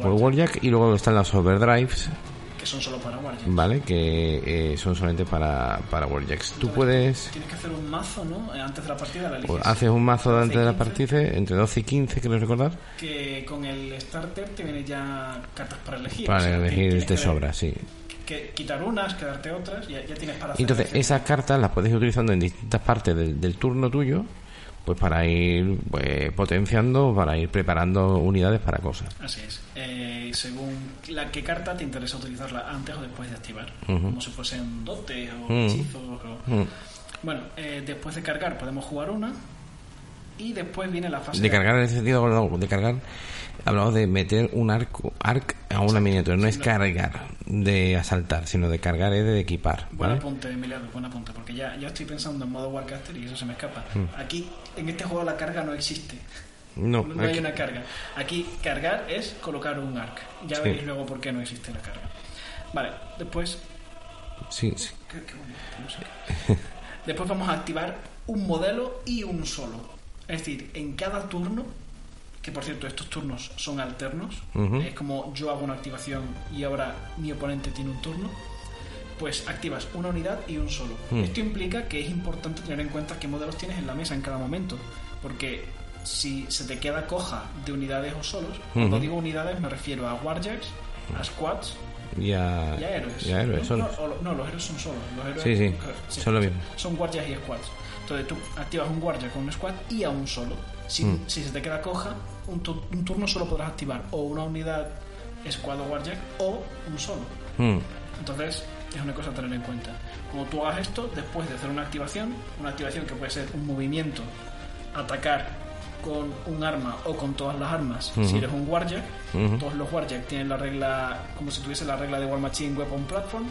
por warjack, y luego están las overdrives, que son solo para warjack. ¿vale? Que eh, son solamente para, para Warjacks. Tú puedes, Tienes que hacer un mazo, ¿no? Eh, Antes de la partida la eliges. pues, haces un mazo 12 y antes de la 15, partida, entre 12 y 15, quiero recordar, Que con el starter te vienen ya cartas para elegir. para O sea, elegir te que- sobra, sí. Que quitar unas, quedarte otras, ya, ya tienes para hacer. Entonces, esas cartas las puedes ir utilizando en distintas partes del, del turno tuyo, pues para ir pues, potenciando, para ir preparando unidades para cosas. Así es. Eh, según la qué carta te interesa utilizarla antes o después de activar. Como si fuesen dotes o Mm. hechizos. o- Mm. Bueno, eh, después de cargar podemos jugar una Y después viene la fase De cargar en ese sentido, de cargar, hablamos de meter un arco, arc a una miniatura, no es cargar de asaltar, sino de cargar es de equipar. Buen ¿vale? apunte, Emiliano, buen apunte, porque ya, ya estoy pensando en modo Warcaster y eso se me escapa. Mm. Aquí, en este juego, la carga no existe. No, No, hay una carga. Aquí, cargar es colocar un arc. Ya Sí. veréis luego por qué no existe la carga. Vale, después. sí, sí. ¿qué- qué bonito, no sé. Después vamos a activar un modelo y un solo. Es decir, en cada turno, que por cierto estos turnos son alternos, Ujú. es como yo hago una activación y ahora mi oponente tiene un turno, pues activas una unidad y un solo. Mm. Esto implica que es importante tener en cuenta qué modelos tienes en la mesa en cada momento, porque si se te queda coja de unidades o solos, cuando Ujú. digo unidades me refiero a warjacks, a squads Y a, y a héroes. y a héroes, no, no, no, los héroes son solos. Los héroes, Sí, sí, son lo mismo. Son guardias y squads. Entonces tú activas un guardia con un squad y a un solo. Si, Mm. si se te queda coja, un, tu- un turno solo podrás activar o una unidad squad o guardia o un solo. Mm, Entonces es una cosa a tener en cuenta. Como tú hagas esto, después de hacer una activación, una activación que puede ser un movimiento, atacar con un arma o con todas las armas, si eres un Warjack, todos los Warjack tienen la regla, como si tuviese la regla de War Machine Weapon Platform,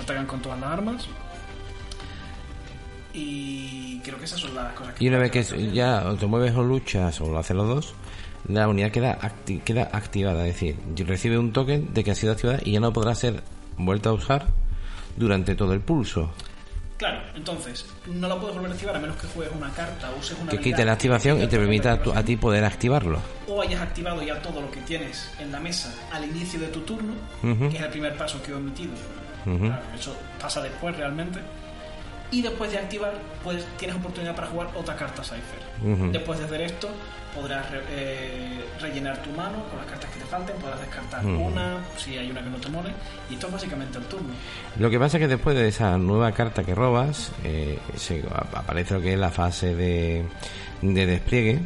atacan con todas las armas. Y creo que esas son las cosas que... Y una vez que ya o te mueves o luchas o lo hacen los dos, la unidad queda, acti- queda activada, es decir, recibe un token de que ha sido activada y ya no podrá ser vuelta a usar durante todo el pulso. Claro, entonces, no la puedes volver a activar a menos que juegues una carta o uses una Que quite la activación y te permita a, ti poder activarlo. o hayas activado ya todo lo que tienes en la mesa al inicio de tu turno, que es el primer paso que he omitido. Claro, eso pasa después realmente. Y después de activar, pues tienes oportunidad para jugar otra carta Cypher. Después de hacer esto, podrás re- eh, rellenar tu mano con las cartas que te falten, podrás descartar una, si hay una que no te mole, y esto es básicamente el turno. Lo que pasa es que después de esa nueva carta que robas, eh, se- aparece lo que es la fase de, de despliegue,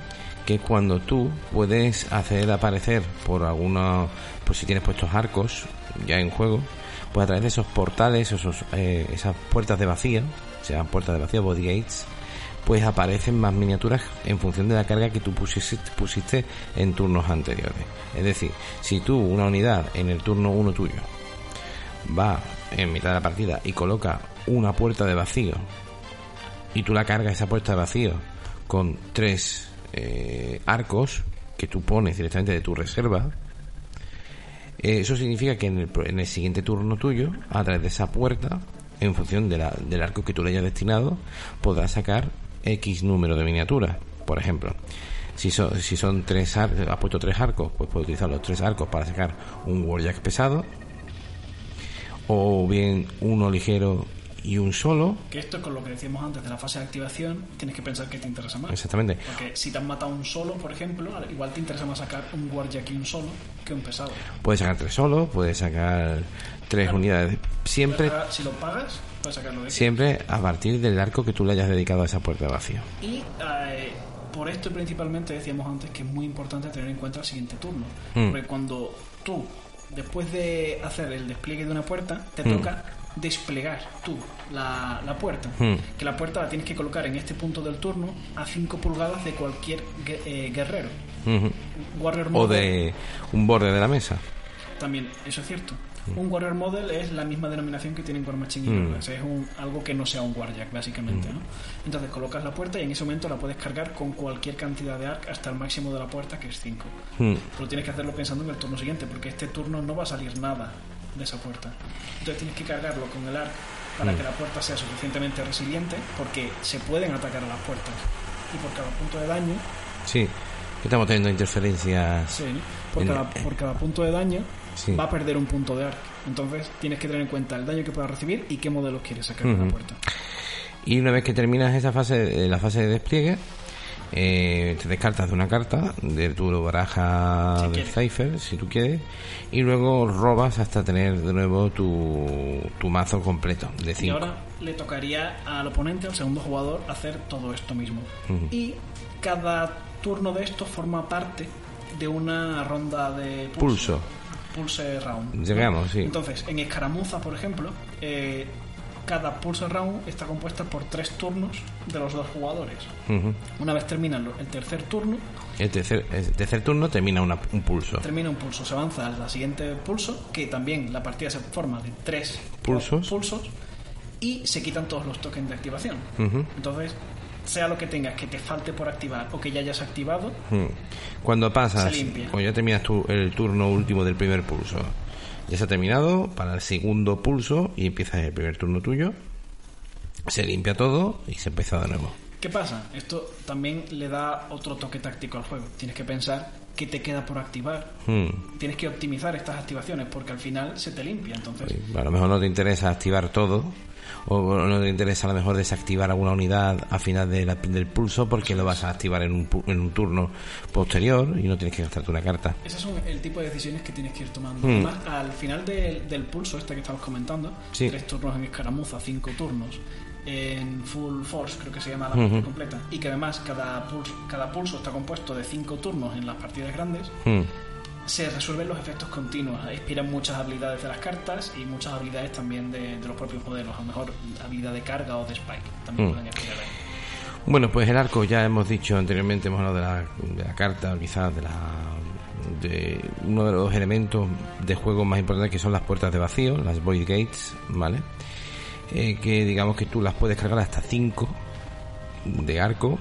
que es cuando tú puedes hacer aparecer por algunos, pues si tienes puestos arcos ya en juego, pues a través de esos portales, esos, eh, esas puertas de vacío, se llaman puertas de vacío, body gates, pues aparecen más miniaturas en función de la carga que tú pusiste, en turnos anteriores. Es decir, si tú una unidad en el turno 1 tuyo va en mitad de la partida y coloca una puerta de vacío y tú la cargas esa puerta de vacío con tres eh, arcos que tú pones directamente de tu reserva, eh, eso significa que en el, en el siguiente turno tuyo, a través de esa puerta, en función del arco que tú le hayas destinado, podrás sacar X número de miniaturas. Por ejemplo, si, son si son tres arcos, has puesto tres arcos, pues puedes utilizar los tres arcos para sacar un Warjack pesado, o bien uno ligero y un solo. Que esto es con lo que decíamos antes de la fase de activación, tienes que pensar qué te interesa más. Exactamente. Porque si te han matado un solo, por ejemplo, igual te interesa más sacar un guardia y un solo que un pesado. Puedes sacar tres solos, puedes sacar tres Claro. unidades. Siempre, Si lo pagas, puedes sacarlo de aquí. siempre a partir del arco que tú le hayas dedicado a esa puerta de vacío. Y eh, por esto principalmente decíamos antes que es muy importante tener en cuenta el siguiente turno. Mm. Porque cuando tú, después de hacer el despliegue de una puerta, te Mm. toca desplegar tú la, la puerta. Mm. Que la puerta la tienes que colocar en este punto del turno a 5 pulgadas de cualquier eh, guerrero. Warrior O de un borde de la mesa. También, eso es cierto. Un Warrior Model es la misma denominación que tienen War Machine y Mm. Es un, algo que no sea un Warjack, básicamente. ¿no? Entonces colocas la puerta y en ese momento la puedes cargar con cualquier cantidad de arc hasta el máximo de la puerta, que es 5. Mm. Pero tienes que hacerlo pensando en el turno siguiente, porque este turno no va a salir nada de esa puerta. Entonces tienes que cargarlo con el arc para Mm. que la puerta sea suficientemente resiliente, porque se pueden atacar a las puertas. Y por cada punto de daño, Sí, estamos teniendo interferencias. sí, ¿no? por, En- cada, por cada punto de daño Sí. va a perder un punto de arc. Entonces tienes que tener en cuenta el daño que pueda recibir y qué modelos quieres sacar de la puerta. Y una vez que terminas esa fase, eh, la fase de despliegue, eh, te descartas de una carta de tu baraja Si de. Cypher, si tú quieres, y luego robas hasta tener de nuevo tu, tu mazo completo de Y 5. ahora le tocaría al oponente, al segundo jugador, hacer todo esto mismo. Y cada turno de esto forma parte de una ronda de Pulso. Pulse round. Llegamos, sí. Entonces, en escaramuza, por ejemplo, eh, cada pulse round está compuesta por tres turnos de los dos jugadores. Una vez termina lo- el tercer turno, El tercer, el tercer turno termina una- un pulso. termina un pulso, se avanza al siguiente pulso, que también la partida se forma de tres Pulsos. pulsos y se quitan todos los tokens de activación. Entonces, sea lo que tengas que te falte por activar o que ya hayas activado, Mm. Cuando pasas, cuando ya terminas tu, el turno último del primer pulso, ya se ha terminado para el segundo pulso y empieza el primer turno tuyo, se limpia todo y se empieza de nuevo. ¿qué pasa? Esto también le da otro toque táctico al juego. Tienes que pensar qué te queda por activar. Mm. Tienes que optimizar estas activaciones porque al final se te limpia. Entonces, A lo mejor no te interesa activar todo o no te interesa a lo mejor desactivar alguna unidad al final de la- del pulso porque lo vas a activar en un, en un turno posterior y no tienes que gastarte una carta. Esos son el tipo de decisiones que tienes que ir tomando. Hmm. Además, al final del, del pulso este que estabas comentando, Sí. tres turnos en escaramuza, cinco turnos en full force, creo que se llama la partida completa, y que además cada pulso, cada pulso está compuesto de cinco turnos en las partidas grandes, Mm. Se resuelven los efectos continuos, expiran muchas habilidades de las cartas y muchas habilidades también de, de los propios modelos, a lo mejor habilidad de carga o de spike, también Hmm. pueden expirar ahí. Bueno, pues el arco ya hemos dicho anteriormente, hemos hablado de la, de la carta, quizás de la de uno de los elementos de juego más importantes que son las puertas de vacío, las void gates, ¿vale? Eh, que digamos que tú las puedes cargar hasta 5 de arco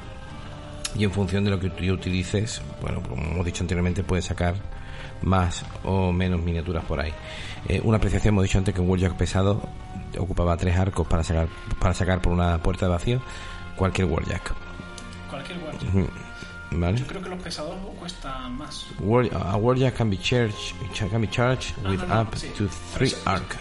y en función de lo que tú utilices, bueno, como hemos dicho anteriormente, puedes sacar más o menos miniaturas por ahí. Eh, una apreciación, hemos dicho antes que un Warjack pesado ocupaba tres arcos para sacar, para sacar por una puerta de vacío cualquier Warjack. Cualquier. Ujú. ¿Vale? Yo creo que los pesados cuestan más. War, a Warjack can be charged, can be charged No, with no, no, up sí. to three arc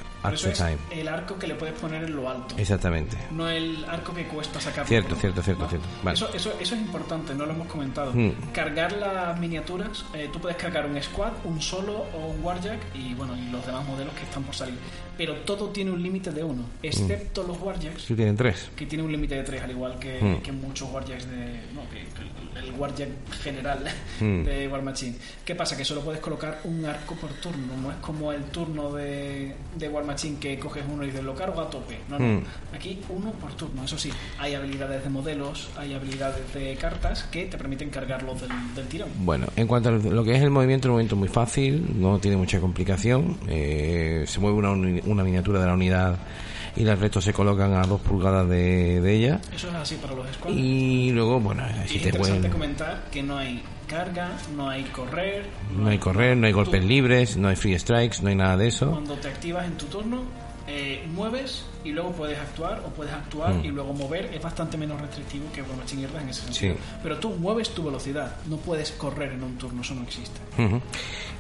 time. el arco que le puedes poner en lo alto. Exactamente. No el arco que cuesta sacar. Cierto, cierto, cierto, cierto. Vale. Eso, eso, eso es importante, no lo hemos comentado. Hmm. Cargar las miniaturas, eh, tú puedes cargar un squad, un solo o un warjack y bueno, y los demás modelos que están por salir. Pero todo tiene un límite de uno, excepto los warjacks, Sí, tienen tres. que tienen un límite de tres, al igual que, que muchos warjacks de. No, que, que el warjack general Hmm. de War Machine. ¿Qué pasa? Que solo puedes colocar un arco por turno, no es como el turno de, de War Machine que coges uno y dices lo cargo a tope. No, no. Aquí uno por turno. Eso sí, hay habilidades de modelos, hay habilidades de cartas que te permiten cargarlos del, del tirón. Bueno, en cuanto a lo que es el movimiento, el movimiento es muy fácil, no tiene mucha complicación. eh, se mueve una, una miniatura de la unidad y los restos se colocan a dos pulgadas de, de ella. Eso es así para los squads. Y luego, bueno, si es te interesante pueden. comentar que no hay carga, no hay correr. No hay correr, no hay golpes Tú, libres, no hay free strikes, no hay nada de eso. Cuando te activas en tu turno, eh, mueves y luego puedes actuar o puedes actuar Mm. y luego mover. Es bastante menos restrictivo que Guerra en ese sentido. Sí. Pero tú mueves tu velocidad, no puedes correr en un turno, eso no existe.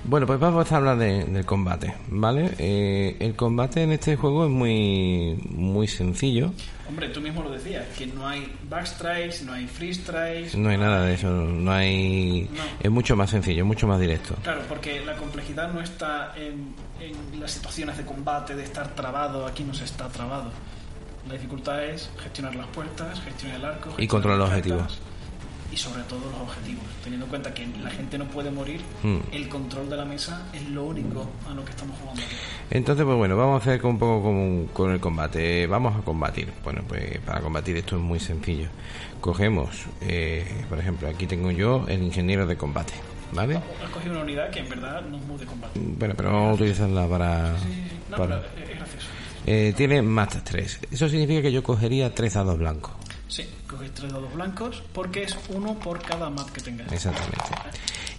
Bueno, pues vamos a hablar de- del combate, ¿vale? Eh, el combate en este juego es muy, muy sencillo. Hombre, tú mismo lo decías, que no hay backstrikes, no hay free strikes. No hay nada de eso, no hay... No. Es mucho más sencillo, mucho más directo. Claro, porque la complejidad no está en, en las situaciones de combate, de estar trabado, aquí no se está trabado. La dificultad es gestionar las puertas, gestionar el arco, gestionar controlar los objetivos. Y sobre todo los objetivos. Teniendo en cuenta que la gente no puede morir, Hmm. el control de la mesa es lo único a lo que estamos jugando. Entonces, pues bueno, vamos a hacer un poco como con el combate. Vamos a combatir. Bueno, pues para combatir esto es muy sencillo. Cogemos, eh, por ejemplo, aquí tengo yo el ingeniero de combate, ¿vale? Has cogido una unidad que en verdad no es muy de combate. Bueno, pero vamos a utilizarla para... Sí, sí, sí. No, para- pero es es gracioso. Eh, tiene más 3. Eso significa que yo cogería tres dados blancos. Sí, coges tres dados blancos porque es uno por cada map que tengas. Exactamente.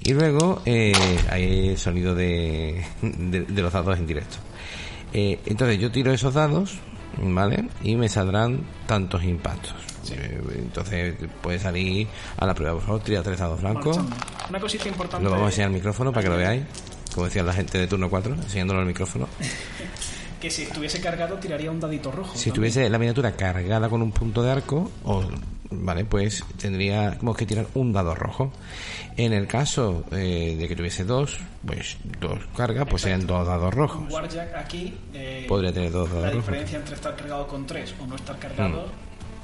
Y luego eh, hay el sonido de, de, de los dados en directo. Eh, entonces yo tiro esos dados, ¿vale? Y me saldrán tantos impactos. Sí. Eh, entonces puede salir a la prueba. Por favor, tira tres dados blancos. Una cosita importante. Lo vamos a enseñar al micrófono para que lo veáis. Como decía la gente de turno 4, enseñándolo al micrófono. Que si estuviese cargado tiraría un dadito rojo. Si también. tuviese la miniatura cargada con un punto de arco, o, vale, pues tendríamos que tirar un dado rojo. En el caso eh, de que tuviese dos, pues dos cargas, pues serían dos dados rojos. Un Warjack aquí. eh, Podría tener dos La dados rojos. diferencia entre estar cargado con tres o no estar cargado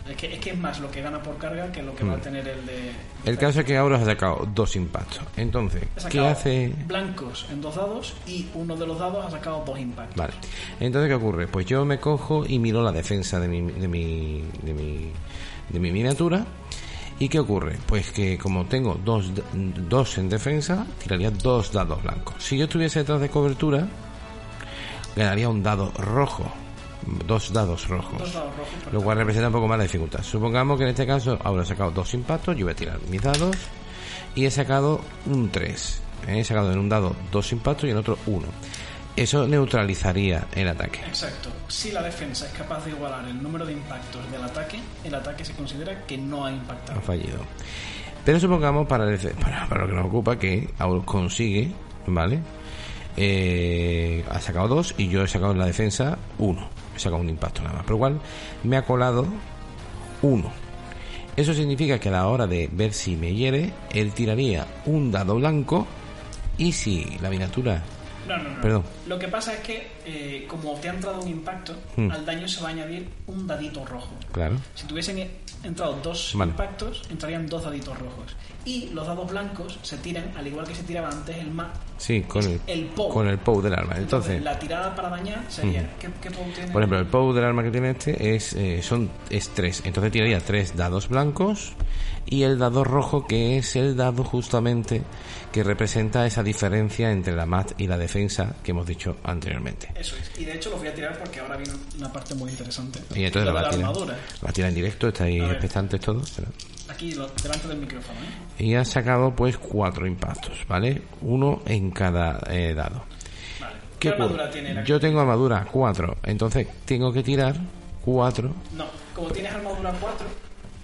Es que, es que es más lo que gana por carga que lo que va a tener el de... Mm. El caso es que ahora ha sacado dos impactos. Entonces, ¿qué hace? blancos en dos dados y uno de los dados ha sacado dos impactos. Vale. Entonces, ¿qué ocurre? Pues yo me cojo y miro la defensa de mi, de mi, de mi, de mi miniatura. ¿Y qué ocurre? Pues que como tengo dos, dos en defensa, tiraría dos dados blancos. Si yo estuviese detrás de cobertura, ganaría un dado rojo. Dos dados rojos. Dos dados rojos. Lo cual representa un poco más la dificultad. Supongamos que en este caso ahora he sacado dos impactos, yo voy a tirar mis dados y he sacado un 3. He sacado en un dado dos impactos y en otro uno. Eso neutralizaría el ataque. Exacto. Si la defensa es capaz de igualar el número de impactos del ataque, el ataque se considera que no ha impactado. Ha fallido. Pero supongamos para, el- para, para lo que nos ocupa que Aurus consigue, ¿vale? Eh, ha sacado dos y yo he sacado en la defensa uno. He sacado un impacto nada más. Por lo cual me ha colado uno. Eso significa que a la hora de ver si me hiere, él tiraría un dado blanco y si la miniatura... No, no, no. Perdón. Lo que pasa es que, eh, como te ha entrado un impacto, Hmm. al daño se va a añadir un dadito rojo. Claro. Si tuviesen entrado dos Vale. impactos, entrarían dos daditos rojos. Y los dados blancos se tiran, al igual que se tiraba antes el MAP, Sí, con el, el POW. con el POW del arma. Entonces, la tirada para dañar sería. ¿qué, qué POW tiene? Por ejemplo, el POW del arma que tiene este es eh, son es 3. Entonces tiraría tres dados blancos y el dado rojo que es el dado justamente que representa esa diferencia entre la mat y la defensa que hemos dicho anteriormente. Eso es. Y de hecho lo voy a tirar porque ahora viene una parte muy interesante. Y entonces lo de va a la tirar. armadura. Lo va a tirar en directo, estáis expectantes todos. Pero- Aquí, delante del micrófono. ¿eh? Y ha sacado pues cuatro impactos, ¿vale? Uno en cada eh, dado. Vale. ¿Qué, ¿Qué armadura ocurre? tiene la Yo tengo armadura 4, entonces tengo que tirar 4. No, como tienes armadura 4,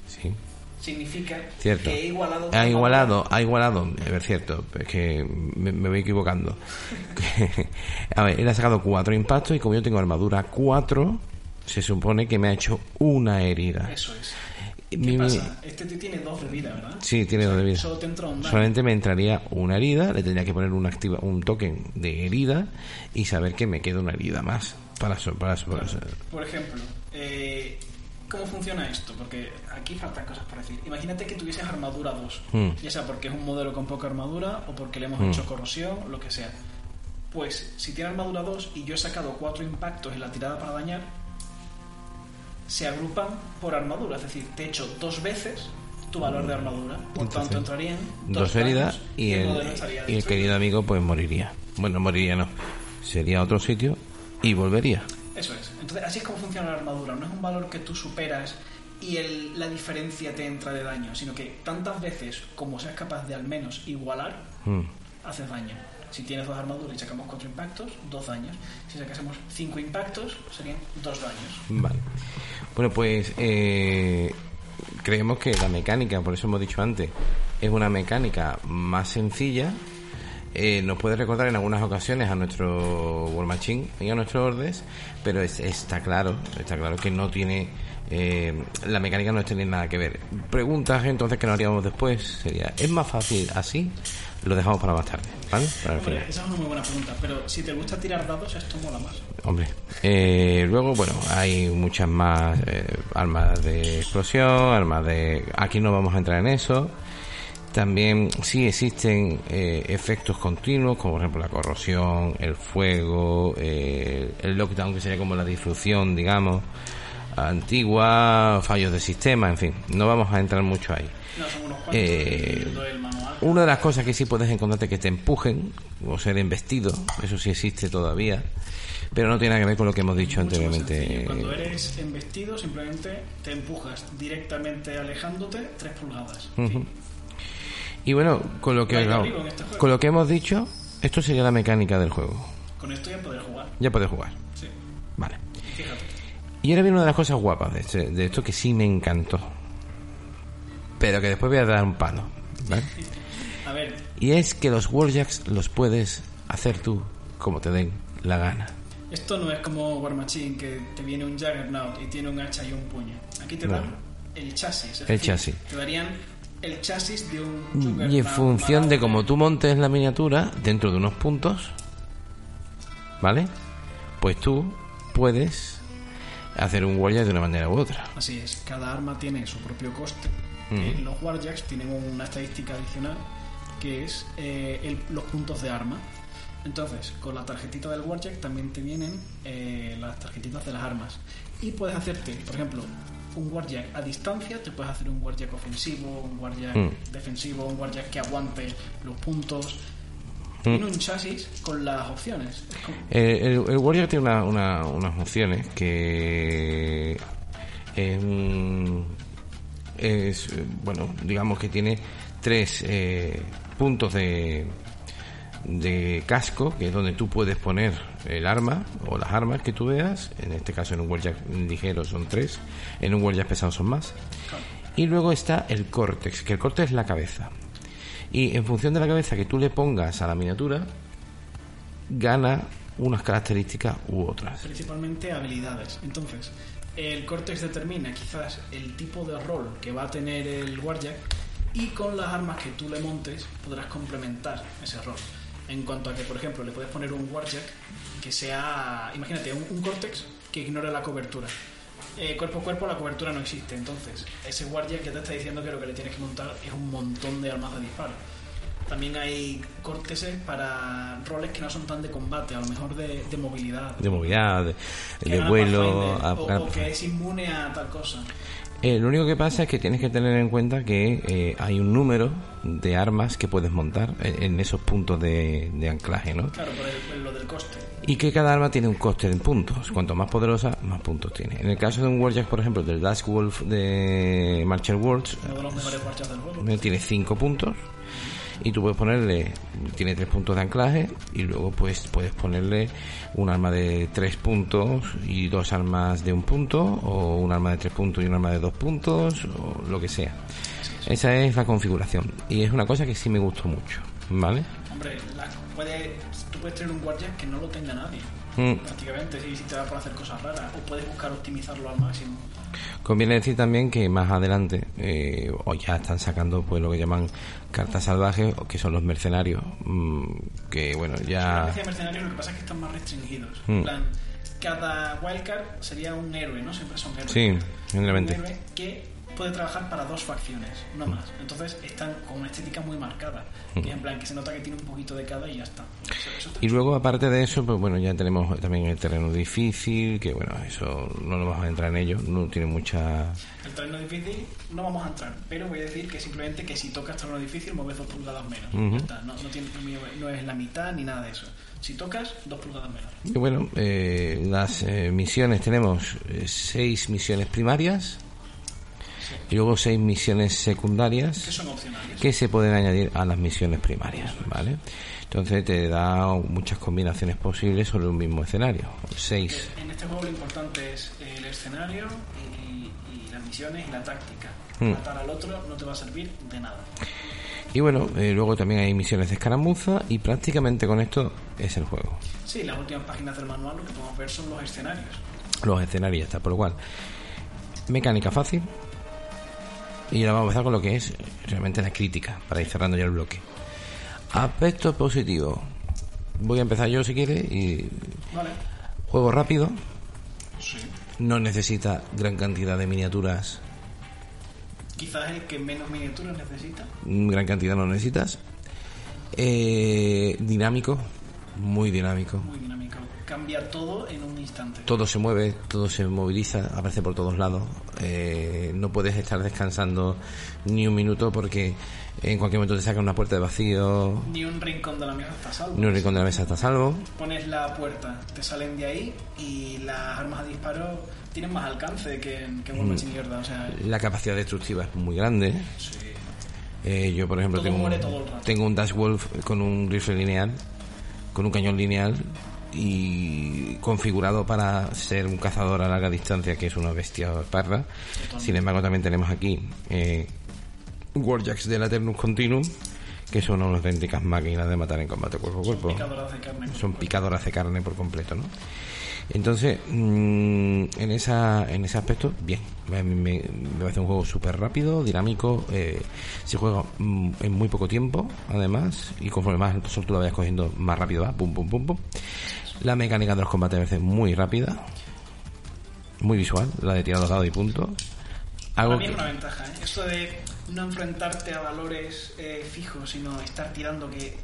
Sí. significa Cierto. que he igualado. Ha igualado, ha igualado, a ver, cierto, es que me, me voy equivocando. a ver, él ha sacado cuatro impactos y como yo tengo armadura 4, se supone que me ha hecho una herida. Eso es. ¿Qué ¿Qué pasa? Este tío tiene dos de vida, ¿verdad? Sí, tiene dos de vida. Solo te entra un daño. Solamente me entraría una herida, le tendría que poner un, activa, un token de herida y saber que me queda una herida más. Para, para, para Por ejemplo, eh, ¿cómo funciona esto? Porque aquí faltan cosas por decir. Imagínate que tuvieses armadura 2, Hmm. ya sea porque es un modelo con poca armadura o porque le hemos Hmm. hecho corrosión, lo que sea. Pues si tiene armadura 2 y yo he sacado 4 impactos en la tirada para dañar, se agrupan por armadura, es decir, te he hecho dos veces tu valor de armadura, por Entonces, tanto entrarían dos heridas y el y querido amigo pues moriría. Bueno, moriría no. Sería a otro sitio y volvería. Eso es. Entonces, así es como funciona la armadura. No es un valor que tú superas y el- la diferencia te entra de daño, sino que tantas veces como seas capaz de al menos igualar, Mm. haces daño. Si tienes dos armaduras y sacamos cuatro impactos, dos daños. Si sacásemos cinco impactos, serían dos daños. Vale. Bueno, pues eh, creemos que la mecánica, por eso hemos dicho antes, es una mecánica más sencilla. Eh, nos puede recordar en algunas ocasiones a nuestro War Machine y a nuestro Ordes, pero es- está claro, está claro que no tiene eh, la mecánica no tiene nada que ver. Preguntas entonces que nos haríamos después sería, ¿es más fácil así? Lo dejamos para más tarde, ¿vale? Para el Hombre, final. esa es una muy buena pregunta, pero si te gusta tirar dados, esto mola más. Hombre, eh, luego, bueno, hay muchas más eh, armas de explosión, armas de... Aquí no vamos a entrar en eso. También sí existen eh, efectos continuos, como por ejemplo la corrosión, el fuego, eh, el lockdown, que sería como la disrupción, digamos, antigua, fallos de sistema, en fin. No vamos a entrar mucho ahí. No, son unos cuantos. Eh. Una de las cosas que sí puedes encontrarte que te empujen o ser embestido, eso sí existe todavía, pero no tiene nada que ver con lo que hemos dicho Mucho anteriormente. Cuando eres embestido, simplemente te empujas directamente alejándote 3 pulgadas. Y bueno, con lo que claro, este con lo que hemos dicho, esto sería la mecánica del juego. Con esto ya poder jugar. Ya puedes jugar. Sí. Vale. Fíjate. Y ahora viene una de las cosas guapas de, este- de esto que sí me encantó. Pero que después voy a dar un palo. ¿vale? A ver, Y es que los Warjacks los puedes hacer tú como te den la gana. esto no es como War Machine que te viene un Juggernaut y tiene un hacha y un puño. Aquí te No. dan el chasis. El decir, chasis. Te darían el chasis de un Y en función de cómo tú montes la miniatura, dentro de unos puntos, ¿vale? Pues tú puedes hacer un warjack de una manera u otra. Así es, cada arma tiene su propio coste. Eh, los warjacks tienen una estadística adicional que es eh, el- los puntos de arma. Entonces, con la tarjetita del warjack también te vienen eh, las tarjetitas de las armas. Y puedes hacerte, por ejemplo, un warjack a distancia, te puedes hacer un warjack ofensivo, un warjack Mm. defensivo, un warjack que aguante los puntos. Mm. Tiene un chasis con las opciones. Eh, el, el Warrior tiene una- una- unas opciones que em, es, bueno, digamos que tiene tres eh, puntos de, de casco, que es donde tú puedes poner el arma o las armas que tú veas. En este caso, en un Warjack ligero son tres, en un Warjack pesado son más. Y luego está el córtex, que el córtex es la cabeza. Y en función de la cabeza que tú le pongas a la miniatura, gana unas características u otras. principalmente habilidades. Entonces, el Cortex determina quizás el tipo de rol que va a tener el Warjack y con las armas que tú le montes podrás complementar ese rol. En cuanto a que, por ejemplo, le puedes poner un Warjack que sea, imagínate, un, un Cortex que ignore la cobertura. Eh, cuerpo a cuerpo la cobertura no existe, entonces ese Warjack ya te está diciendo que lo que le tienes que montar es un montón de armas de disparo. También hay corteses para roles que no son tan de combate, a lo mejor de, de movilidad. De movilidad, de, Que vuelo. Pathfinder, a- o, a- o que es inmune a tal cosa. Eh, lo único que pasa es que tienes que tener en cuenta que eh, hay un número de armas que puedes montar en, esos puntos de, de anclaje, ¿no? Claro, por, el- por lo del coste. Y que cada arma tiene un coste en puntos. Cuanto más poderosa, más puntos tiene. En el caso de un Warjack, por ejemplo, del Dash Wolf de Marcher Worlds, eh, tiene 5 puntos. Y tú puedes ponerle, tiene 3 puntos de anclaje. Y luego pues puedes ponerle un arma de 3 puntos y dos armas de un punto. O un arma de 3 puntos y un arma de 2 puntos. O lo que sea. Esa es la configuración. Y es una cosa que sí me gustó mucho. ¿Vale? Hombre, la- puede, tú puedes tener un Warjack que no lo tenga nadie. Mm. Prácticamente, si, si te da por hacer cosas raras. O puedes buscar optimizarlo al máximo. Conviene decir también que más adelante eh, o ya están sacando pues lo que llaman cartas salvajes, o que son los mercenarios, mm, que bueno ya especie de mercenarios lo que pasa es que están más restringidos. Mm. En plan, cada wildcard sería un héroe, ¿no? Siempre son héroes. Sí, Un generalmente. héroe que puede trabajar para dos facciones, no más. Entonces están con una estética muy marcada. Mm. Y en plan, que se nota que tiene un poquito de cada y ya está. Eso- eso está Y luego, aparte de eso, pues bueno, ya tenemos también el terreno difícil, que bueno, eso no nos vamos a entrar en ello, no tiene mucha... El terreno difícil no vamos a entrar, pero voy a decir que simplemente que si tocas terreno difícil mueves dos pulgadas menos. Ujú. Ya está, no, no, tiene- no es la mitad ni nada de eso. Si tocas, dos pulgadas menos. Y bueno, eh, las eh, misiones, tenemos eh, seis misiones primarias y luego seis misiones Que secundarias son opcionales. que se pueden añadir a las misiones primarias, ¿vale? Entonces te da muchas combinaciones posibles sobre un mismo escenario. Seis. En este juego lo importante es el escenario y, y las misiones y la táctica. Mm. Matar al otro no te va a servir de nada. Y bueno, eh, luego también hay misiones de escaramuza y prácticamente con esto es el juego. Sí, las últimas páginas del manual lo que podemos ver son los escenarios. Los escenarios está, por lo cual. Mecánica fácil. Y ahora vamos a empezar con lo que es realmente la crítica, para ir cerrando ya el bloque. Aspectos positivos. Voy a empezar yo si quiere y Vale. juego rápido. Sí. No necesita gran cantidad de miniaturas. Quizás el que menos miniaturas necesita. Gran cantidad no necesitas. Eh, dinámico. Muy dinámico. Muy dinámico. Cambia todo en un instante. todo se mueve, todo se moviliza, aparece por todos lados. Eh, no puedes estar descansando ni un minuto porque en cualquier momento te sacan una puerta de vacío, Ni un rincón de la mesa está salvo. ni un rincón de la mesa está salvo. Pones la puerta, te salen de ahí y las armas a disparo tienen más alcance que, que Mm. Wolverine mierda. O sea, La capacidad destructiva es muy grande. sí. Eh, yo, por ejemplo, Todo tengo un, tengo un Dash Wolf con un rifle lineal, con un cañón lineal y configurado para ser un cazador a larga distancia, que es una bestia parda. Sin embargo, también tenemos aquí eh, Warjacks de la Eternus Continuum, que son unas auténticas máquinas de matar en combate cuerpo a cuerpo. Picadoras de carne. Son picadoras de carne por completo, ¿no? Entonces, mm, en esa en ese aspecto, bien. Me, me- me parece un juego súper rápido, dinámico. eh, se juega mm, en muy poco tiempo, además. Y conforme más solo tú lo vayas cogiendo, más rápido va. Pum, pum, pum, pum. La mecánica de los combates me parece muy rápida. muy visual, la de tirar los dados y punto. Algo Para mí es que- una ventaja, ¿eh? Esto de no enfrentarte a valores eh, fijos, sino estar tirando, que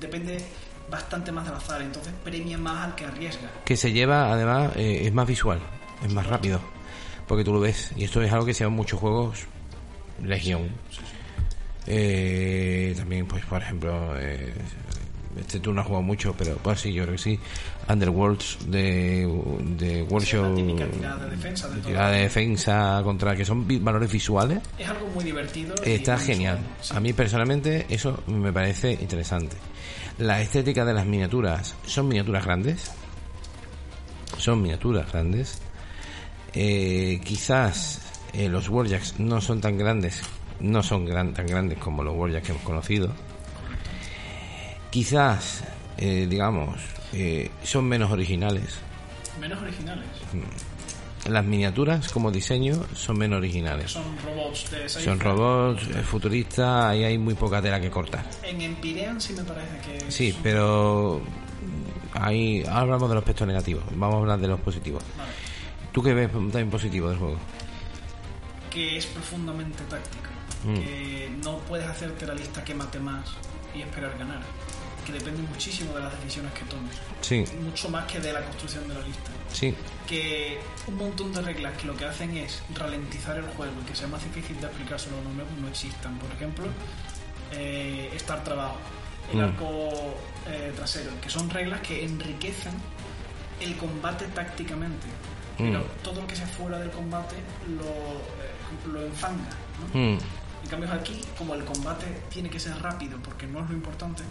depende bastante más del azar, entonces premia más al que arriesga. que se lleva, además, eh, es más visual, es más rápido, porque tú lo ves. Y esto es algo que se ve en muchos juegos, Legión. Eh, también, pues, por ejemplo, eh, este tú no has jugado mucho, pero pues sí, yo creo que sí. Underworlds de, de World Sí, tirada de defensa de de todo. tirada de defensa contra que son valores visuales. Es algo muy divertido. Está genial. sí. A mí personalmente eso me parece interesante. La estética de las miniaturas son miniaturas grandes. Son miniaturas grandes. Eh, quizás eh, los Warjacks no son tan grandes. No son gran- tan grandes como los Warjacks que hemos conocido. Quizás, eh, digamos, eh, son menos originales. Menos originales. Las miniaturas como diseño son menos originales. Son robots de Son robots eh, futuristas, ahí hay muy poca tela que cortar. En Empyrean sí me parece que. es- Sí, pero ahí ahora hablamos de los aspectos negativos. Vamos a hablar de los positivos. Vale. ¿Tú qué ves también positivo del juego? Que es profundamente táctico. Mm. Que no puedes hacerte la lista que mate más y esperar ganar. Que depende muchísimo de las decisiones que tomes. Sí, Mucho más que de la construcción de la lista. sí, que un montón de reglas que lo que hacen es ralentizar el juego y que sea más difícil de explicárselo a uno nuevo no existan. Por ejemplo, eh, estar trabajo, el Mm. arco eh, trasero, que son reglas que enriquecen el combate tácticamente. Pero Mm. todo lo que sea fuera del combate lo, eh, lo enfanga. ¿no? Mm, En cambio aquí, como el combate tiene que ser rápido porque no es lo importante.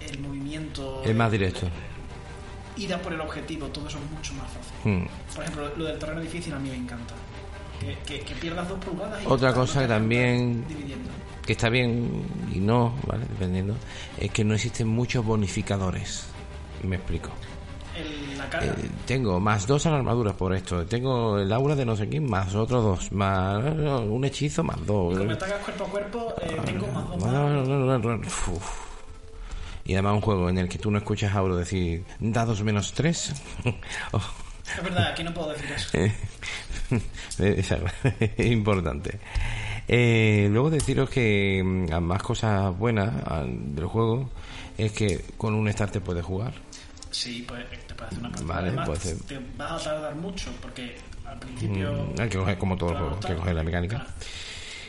El movimiento... es más directo. Ir a por el objetivo, todo eso es mucho más fácil. Mm. Por ejemplo, lo del terreno difícil a mí me encanta. Que, que- que pierdas dos pulgadas y Otra cosa que también-. Que está bien y no, ¿vale? Dependiendo. Es que no existen muchos bonificadores. Me explico. Eh, tengo más dos a la armadura por esto. Tengo el aura de no sé quién, más otros dos. Más un hechizo, más dos. Como me ataques cuerpo a cuerpo, eh, tengo más dos. Más. Y además un juego en el que tú no escuchas a Auro decir dados menos tres. Oh, Es verdad, aquí no puedo decir eso. es importante. Eh, luego deciros que mm, a más cosas buenas del juego es que con un starter puedes jugar. Sí, pues te puede hacer una partida. Vale, Además, puede ser. te vas a tardar mucho porque al principio. Mm, hay que coger como todo el juego, hay que coger la mecánica. claro.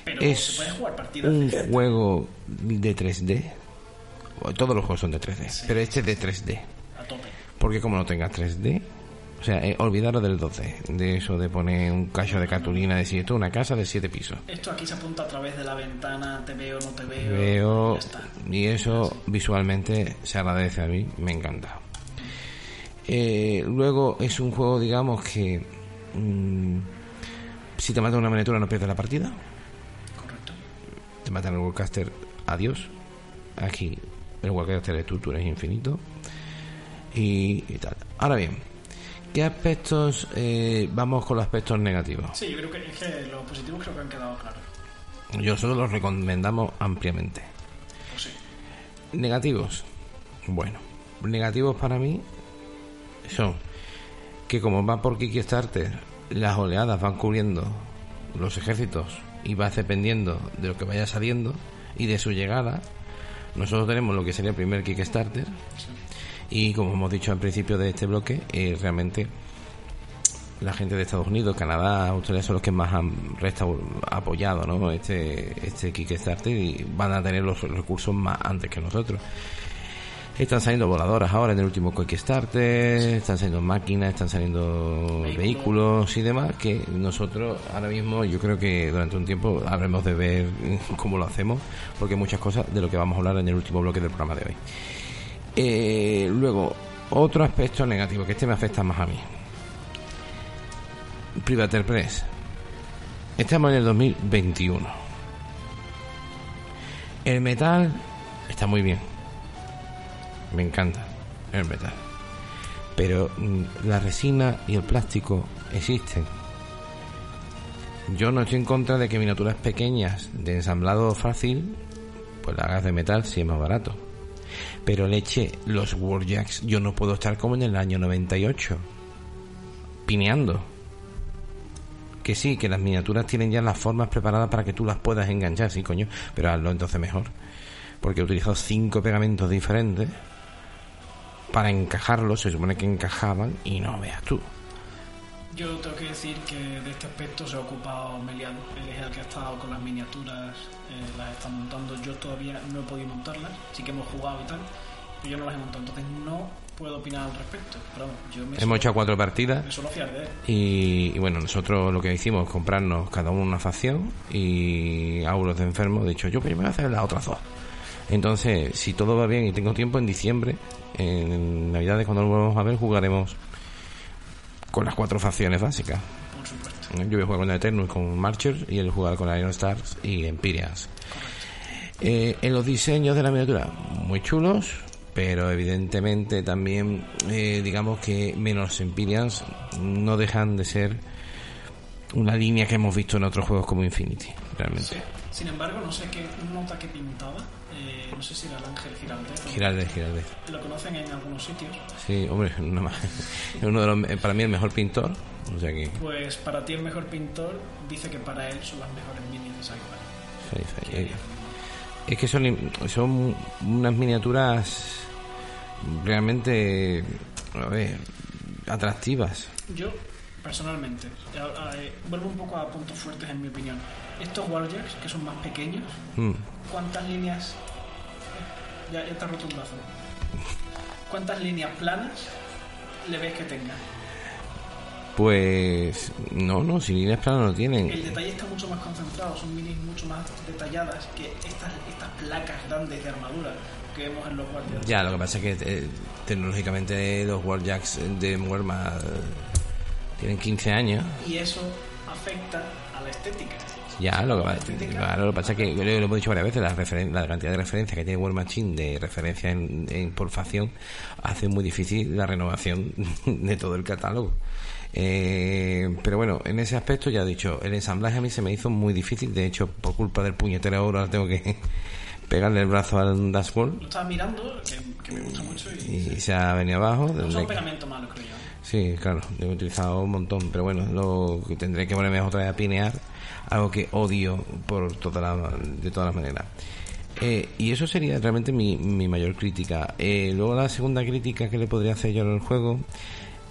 Pero Es se puede jugar partidas. un de- juego de 3D. Todos los juegos son de 3D, Sí. pero este es de 3D. a tope. Porque como no tengas 3D, o sea, eh, olvidaros del 2D, de eso de poner un cacho de cartulina, decir esto es una casa de 7 pisos. Esto aquí se apunta a través de la ventana, te veo, no te veo. Veo ya está. y eso visualmente se agradece a mí, me encanta. Eh, luego es un juego, digamos que mm, si te mata una miniatura no pierdes la partida, Correcto. te matan el Warcaster, adiós. Aquí el Warcaster es tú, tú eres infinito y, y tal. Ahora bien, ¿qué aspectos? eh, vamos con los aspectos negativos. Sí, yo creo que, es que los positivos creo que han quedado claros. Nosotros los recomendamos ampliamente. Pues sí. Negativos. Bueno, negativos para mí son que como va por Kickstarter, las oleadas van cubriendo los ejércitos y va dependiendo de lo que vaya saliendo y de su llegada. Nosotros tenemos lo que sería el primer Kickstarter y como hemos dicho al principio de este bloque, eh, realmente la gente de Estados Unidos, Canadá, Australia son los que más han apoyado ¿no? este, este Kickstarter y van a tener los recursos más antes que nosotros. Están saliendo voladoras ahora en el último Kickstarter, están saliendo máquinas, están saliendo Vehículos. vehículos y demás que nosotros ahora mismo yo creo que durante un tiempo habremos de ver cómo lo hacemos porque hay muchas cosas de lo que vamos a hablar en el último bloque del programa de hoy. Eh, luego, otro aspecto negativo, que este me afecta más a mí. Privateer Press. Estamos en el 2021. El metal está muy bien. Me encanta el metal. Pero mm, la resina y el plástico existen. Yo no estoy en contra de que miniaturas pequeñas de ensamblado fácil, pues la hagas de metal si es más barato. Pero leche, los Warjacks, yo no puedo estar como en el año 98, pineando. que sí, que las miniaturas tienen ya las formas preparadas para que tú las puedas enganchar, sí, coño, pero hazlo entonces mejor. Porque he utilizado cinco pegamentos diferentes para encajarlos, se supone que encajaban y no veas tú. Yo tengo que decir que de este aspecto se ha ocupado Meliano, él es el que ha estado con las miniaturas, eh, las está montando. Yo todavía no he podido montarlas, sí que hemos jugado y tal, pero yo no las he montado, entonces no puedo opinar al respecto. Pero yo me Hemos hecho cuatro partidas me suelo fiar de él. y, y bueno, nosotros lo que hicimos es comprarnos cada uno una facción y auros de enfermo. De hecho, yo primero voy a hacer las otras dos. Entonces, si todo va bien y tengo tiempo, en diciembre, en Navidades, cuando nos volvamos a ver, jugaremos con las cuatro facciones básicas. Yo voy a jugar con Eternus, con Marcher y él jugar con Iron Stars y Empyreans. Eh, en los diseños de la miniatura, muy chulos, pero evidentemente también, eh, digamos que menos Empyreans no dejan de ser una línea que hemos visto en otros juegos como Infinity, realmente. Sin embargo, no sé qué nota que pintaba, eh, no sé si era el Ángel Giraldez. Giraldez, Giraldez. Lo conocen en algunos sitios. Sí, hombre, es uno de los, para mí el mejor pintor, o sea que... Pues para ti el mejor pintor dice que para él son las mejores minis de Sackboy. sí, sí, eh, Es que son, son unas miniaturas realmente, a ver, atractivas. Yo, personalmente, eh, vuelvo un poco a puntos fuertes en mi opinión. Estos Warjacks, que son más pequeños, Mm. ¿cuántas líneas... Ya, ya te ha roto un brazo. ¿Cuántas líneas planas le ves que tenga? Pues no, no, si líneas planas no El tienen. detalle está mucho más concentrado, son minis mucho más detalladas que estas, estas placas grandes de armadura que vemos en los Warjacks. Ya, lo que pasa es que eh, tecnológicamente los Warjacks de Warma tienen 15 años. Y eso afecta a la estética. Ya, lo que, lo que pasa es que yo lo hemos dicho varias veces, la, referen- la cantidad de referencias que tiene War Machine de referencia en, en- por facción hace muy difícil la renovación de todo el catálogo. Eh, pero bueno, en ese aspecto ya he dicho, el ensamblaje a mí se me hizo muy difícil, de hecho, por culpa del puñetero ahora tengo que pegarle el brazo al dashboard Lo estaba mirando, que, que me gusta mucho y... y se ha venido abajo. No son pegamento malo, creo yo. Sí, claro, lo he utilizado un montón, pero bueno, lo tendré que ponerme otra vez a pinear, algo que odio por toda la, de todas las maneras. Eh, y eso sería realmente mi, mi mayor crítica. Eh, luego la segunda crítica que le podría hacer yo al juego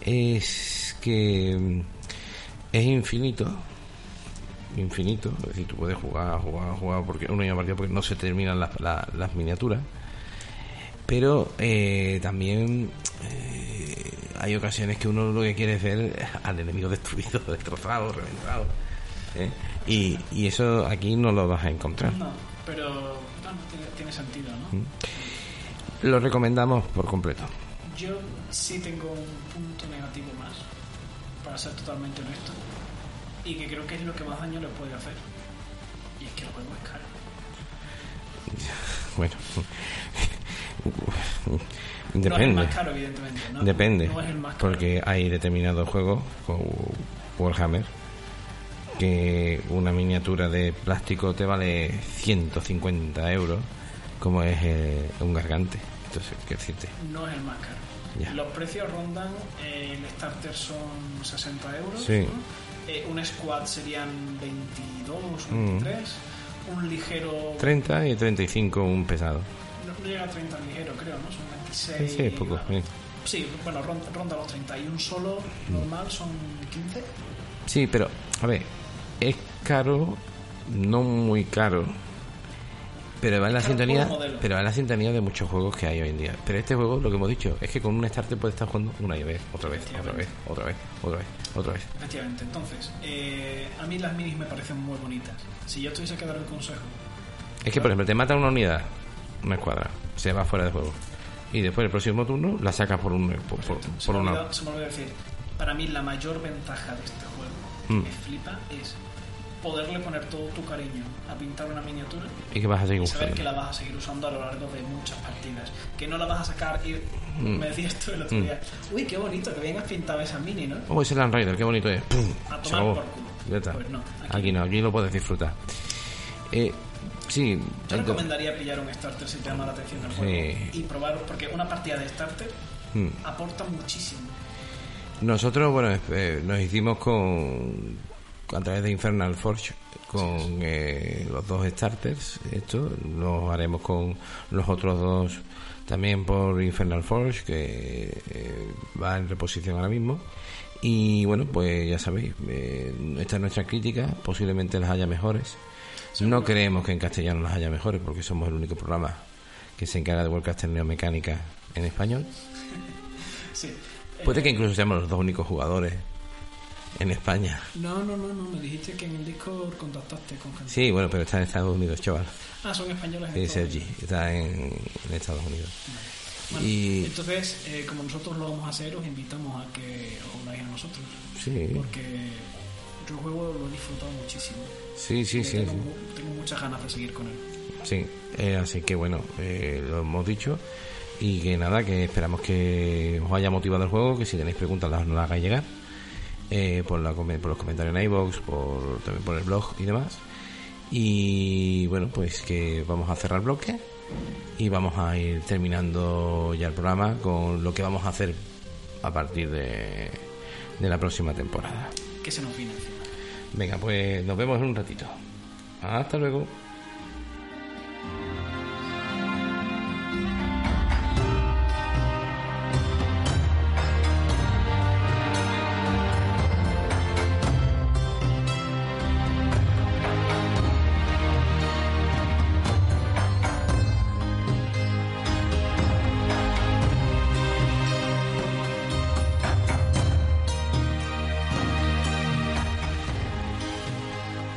es que mm, es infinito. Infinito, es decir, tú puedes jugar, jugar, jugar porque un año partido porque no se terminan las, las, las miniaturas. Pero eh, también eh, hay ocasiones que uno lo que quiere es ver al enemigo destruido, destrozado, reventado. ¿eh? Y, y eso aquí no lo vas a encontrar. No, pero bueno, tiene, tiene sentido, Mm. ¿no? Lo recomendamos por completo. Yo sí tengo un punto negativo más, para ser totalmente honesto, y que creo que es lo que más daño le puede hacer. Y es que el juego es caro. Bueno, No es el depende. más caro, evidentemente. ¿no? Depende, No es el más caro. porque hay determinados juegos como Warhammer que una miniatura de plástico te vale 150 euros, como es eh, un gargante. Entonces, ¿qué decirte? No es el más caro. Ya. Los precios rondan, eh, el starter son 60 euros. Sí. ¿no? Eh, un squad serían 22, Mm. 23. Un ligero. 30 y 35 un pesado. No, no llega a 30 ligero, creo, ¿no? Son 26. Sí, sí, poco. bueno. sí. Sí, bueno, ronda, ronda los 30. Y un solo Mm. normal son 15. Sí, pero, a ver, es caro, no muy caro, pero va en la sintonía, pero va en la sintonía de muchos juegos que hay hoy en día. Pero este juego, lo que hemos dicho, es que con un starter puedes estar jugando una y vez, otra vez, otra vez, otra vez, otra vez, otra vez. Efectivamente. Entonces, eh, a mí las minis me parecen muy bonitas. Si yo tuviese que dar un consejo, Es que, por ejemplo, te mata una unidad, una escuadra, se va fuera de juego. Y después el próximo turno la sacas por un por, por, se, por me una. olvidó, se me olvidó decir, para mí la mayor ventaja de este juego, Mm. que me flipa, es poderle poner todo tu cariño a pintar una miniatura Y que vas a seguir y saber que la vas a seguir usando a lo largo de muchas partidas. Que no la vas a sacar y Mm. me decías tú el otro Mm. día, uy, qué bonito que bien has pintado esa mini, ¿no? Oh, ese Land Raider, qué bonito es. ¡Pum! A tomar por culo. Ya está. Pues no, aquí aquí no, aquí lo puedes disfrutar. Eh, sí, Yo recomendaría pillar un starter si te llama la atención el juego Sí. y probar, porque una partida de starter Mm. aporta muchísimo. Nosotros, bueno, eh, nos hicimos con a través de Infernal Forge con eh, los dos starters. Esto lo haremos con los otros dos también por Infernal Forge, que eh, va en reposición ahora mismo. Y bueno, pues ya sabéis, eh, esta es nuestra crítica, posiblemente las haya mejores. No creemos que en castellano las haya mejores, porque somos el único programa que se encarga de Worldcaster Neomecánica en español. Sí. Puede que incluso seamos los dos únicos jugadores en España. No, no, no, no. Me dijiste que en el Discord contactaste con gente. Sí, bueno, pero está en Estados Unidos, chaval. Ah, son españoles. Sí. Sergi, está en, en Estados Unidos. Bueno, Y- Entonces, eh, como nosotros lo vamos a hacer, os invitamos a que os unáis a nosotros. Sí, Porque yo juego lo he disfrutado muchísimo. sí, sí, Y sí. tengo, sí. mu- tengo muchas ganas de seguir con él. Sí, eh, así que bueno, eh, lo hemos dicho. Y que nada, que esperamos que os haya motivado el juego, que si tenéis preguntas las, nos las hagáis llegar. Eh, por, la, come- por los comentarios en iVoox, por, también por el blog y demás. Y bueno, pues que vamos a cerrar el bloque y vamos a ir terminando ya el programa con lo que vamos a hacer a partir de, de la próxima temporada. Que se nos viene encima. Venga, pues nos vemos en un ratito. Hasta luego.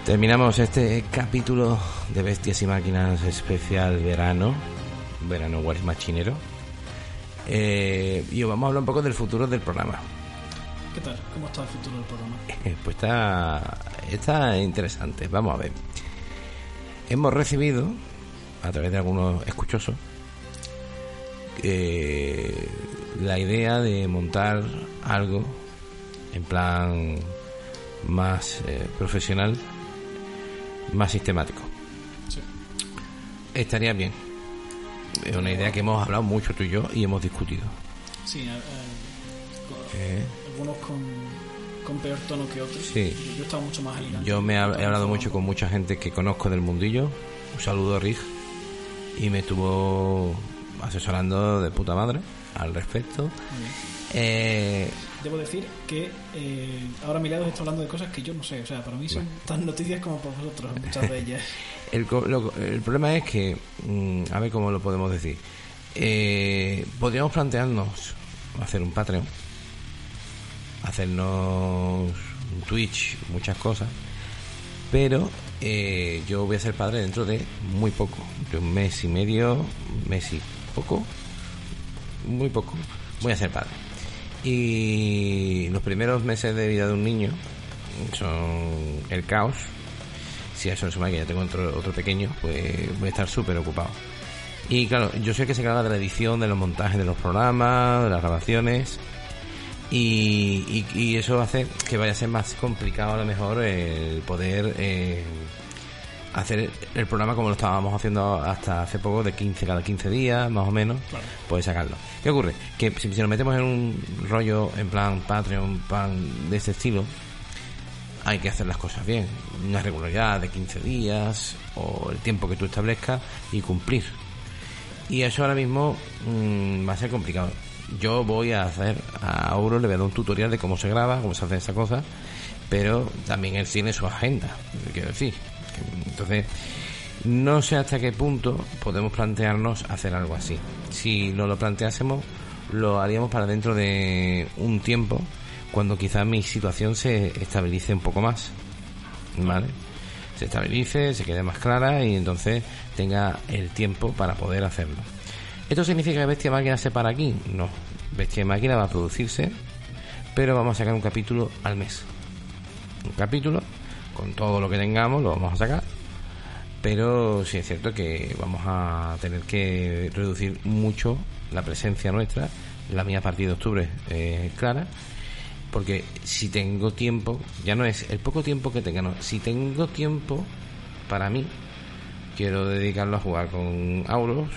Terminamos este capítulo de Bestias y Máquinas especial verano, verano War Machinero. Eh, y os vamos a hablar un poco del futuro del programa. ¿Qué tal? ¿Cómo está el futuro del programa? Eh, Pues está, está interesante. Vamos a ver. Hemos recibido, a través de algunos escuchosos, eh, la idea de montar algo en plan más eh, profesional, más sistemático. Sí. Estaría bien. Es una idea que hemos hablado mucho tú y yo y hemos discutido. Sí, eh, eh, con- Eh, algunos con, con peor tono que otros. Sí. Yo, yo estaba mucho más elegante. Yo me he, he hablado mucho con mucha gente que conozco del mundillo. Un saludo a Rig. Y me estuvo asesorando de puta madre al respecto. Muy bien. Eh, Debo decir que eh, ahora a mi lado está hablando de cosas que yo no sé. O sea, para mí son tan noticias como para vosotros, muchas de ellas. el, lo- el problema es que, mm, a ver cómo lo podemos decir. Eh, podríamos plantearnos hacer un Patreon, hacernos un Twitch, muchas cosas, pero eh, yo voy a ser padre dentro de muy poco, de un mes y medio, un mes y poco, muy poco, voy a ser padre. Y los primeros meses de vida de un niño son el caos. Si a eso suma que ya tengo otro, otro pequeño, pues voy a estar súper ocupado. Y claro, yo el que se encarga de la edición, de los montajes de los programas, de las grabaciones. Y, y, y eso hace que vaya a ser más complicado a lo mejor el poder eh, hacer el programa como lo estábamos haciendo hasta hace poco, de 15 cada 15 días, más o menos, Claro. pues sacarlo. ¿Qué ocurre? Que si, si nos metemos en un rollo en plan Patreon, plan de este estilo, hay que hacer las cosas bien. Una regularidad de 15 días o el tiempo que tú establezcas y cumplir. Y eso ahora mismo mm, va a ser complicado. Yo voy a hacer a Auro, le voy a dar un tutorial de cómo se graba, cómo se hace esa cosa, pero también él tiene su agenda, quiero decir. Entonces, no sé hasta qué punto podemos plantearnos hacer algo así. Si no lo planteásemos, lo haríamos para dentro de un tiempo, cuando quizás mi situación se estabilice un poco más. ¿Vale? Se estabilice, se quede más clara y entonces tenga el tiempo para poder hacerlo. ¿Esto significa que Bestia Máquina se para aquí? No. Bestia Máquina va a producirse, pero vamos a sacar un capítulo al mes. Un capítulo, con todo lo que tengamos, lo vamos a sacar. Pero sí es cierto que vamos a tener que reducir mucho la presencia nuestra. La mía a partir de octubre es clara. Porque si tengo tiempo, ya no es el poco tiempo que tenga, no. Si tengo tiempo para mí, quiero dedicarlo a jugar con Auros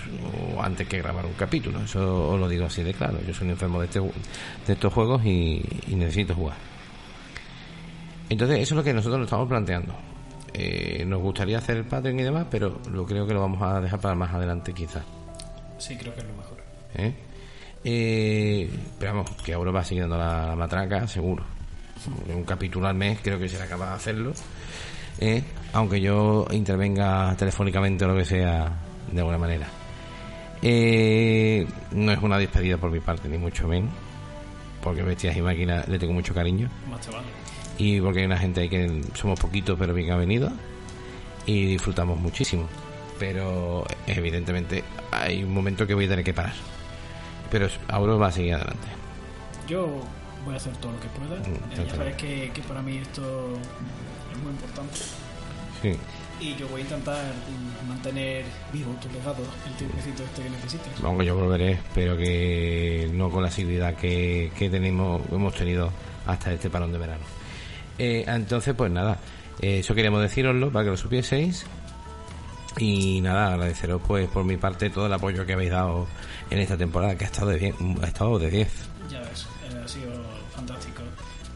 o antes que grabar un capítulo. Eso os lo digo así de claro. Yo soy un enfermo de, este, de estos juegos y, y necesito jugar. Entonces, eso es lo que nosotros nos estamos planteando. Eh, nos gustaría hacer el Patreon y demás, pero lo creo que lo vamos a dejar para más adelante, quizás. Sí, creo que es lo mejor. ¿Eh? Eh, pero vamos, que ahora va siguiendo la, la matraca, seguro. Un capítulo al mes creo que será capaz de hacerlo. ¿eh? Aunque yo intervenga telefónicamente o lo que sea, de alguna manera. Eh, no es una despedida por mi parte, ni mucho menos. Porque Bestias y Máquinas le tengo mucho cariño. Más te Y porque hay una gente ahí que somos poquitos, pero bien avenidos. Y disfrutamos muchísimo. Pero evidentemente hay un momento que voy a tener que parar. Pero ahora va a seguir adelante. Yo voy a hacer todo lo que pueda. Mm, Eh, ya sabes que, que para mí esto es muy importante. Sí. Y yo voy a intentar mantener vivo tu legado el tiempecito este que necesites. Aunque yo volveré, pero que no con la asiduidad que, que tenemos, hemos tenido hasta este parón de verano. Eh, entonces, pues nada, eh, eso queríamos deciroslo para que lo supieseis. Y nada, agradeceros pues por mi parte todo el apoyo que habéis dado en esta temporada, que ha estado de, bien, ha estado de 10. Ya ves, eh, ha sido fantástico.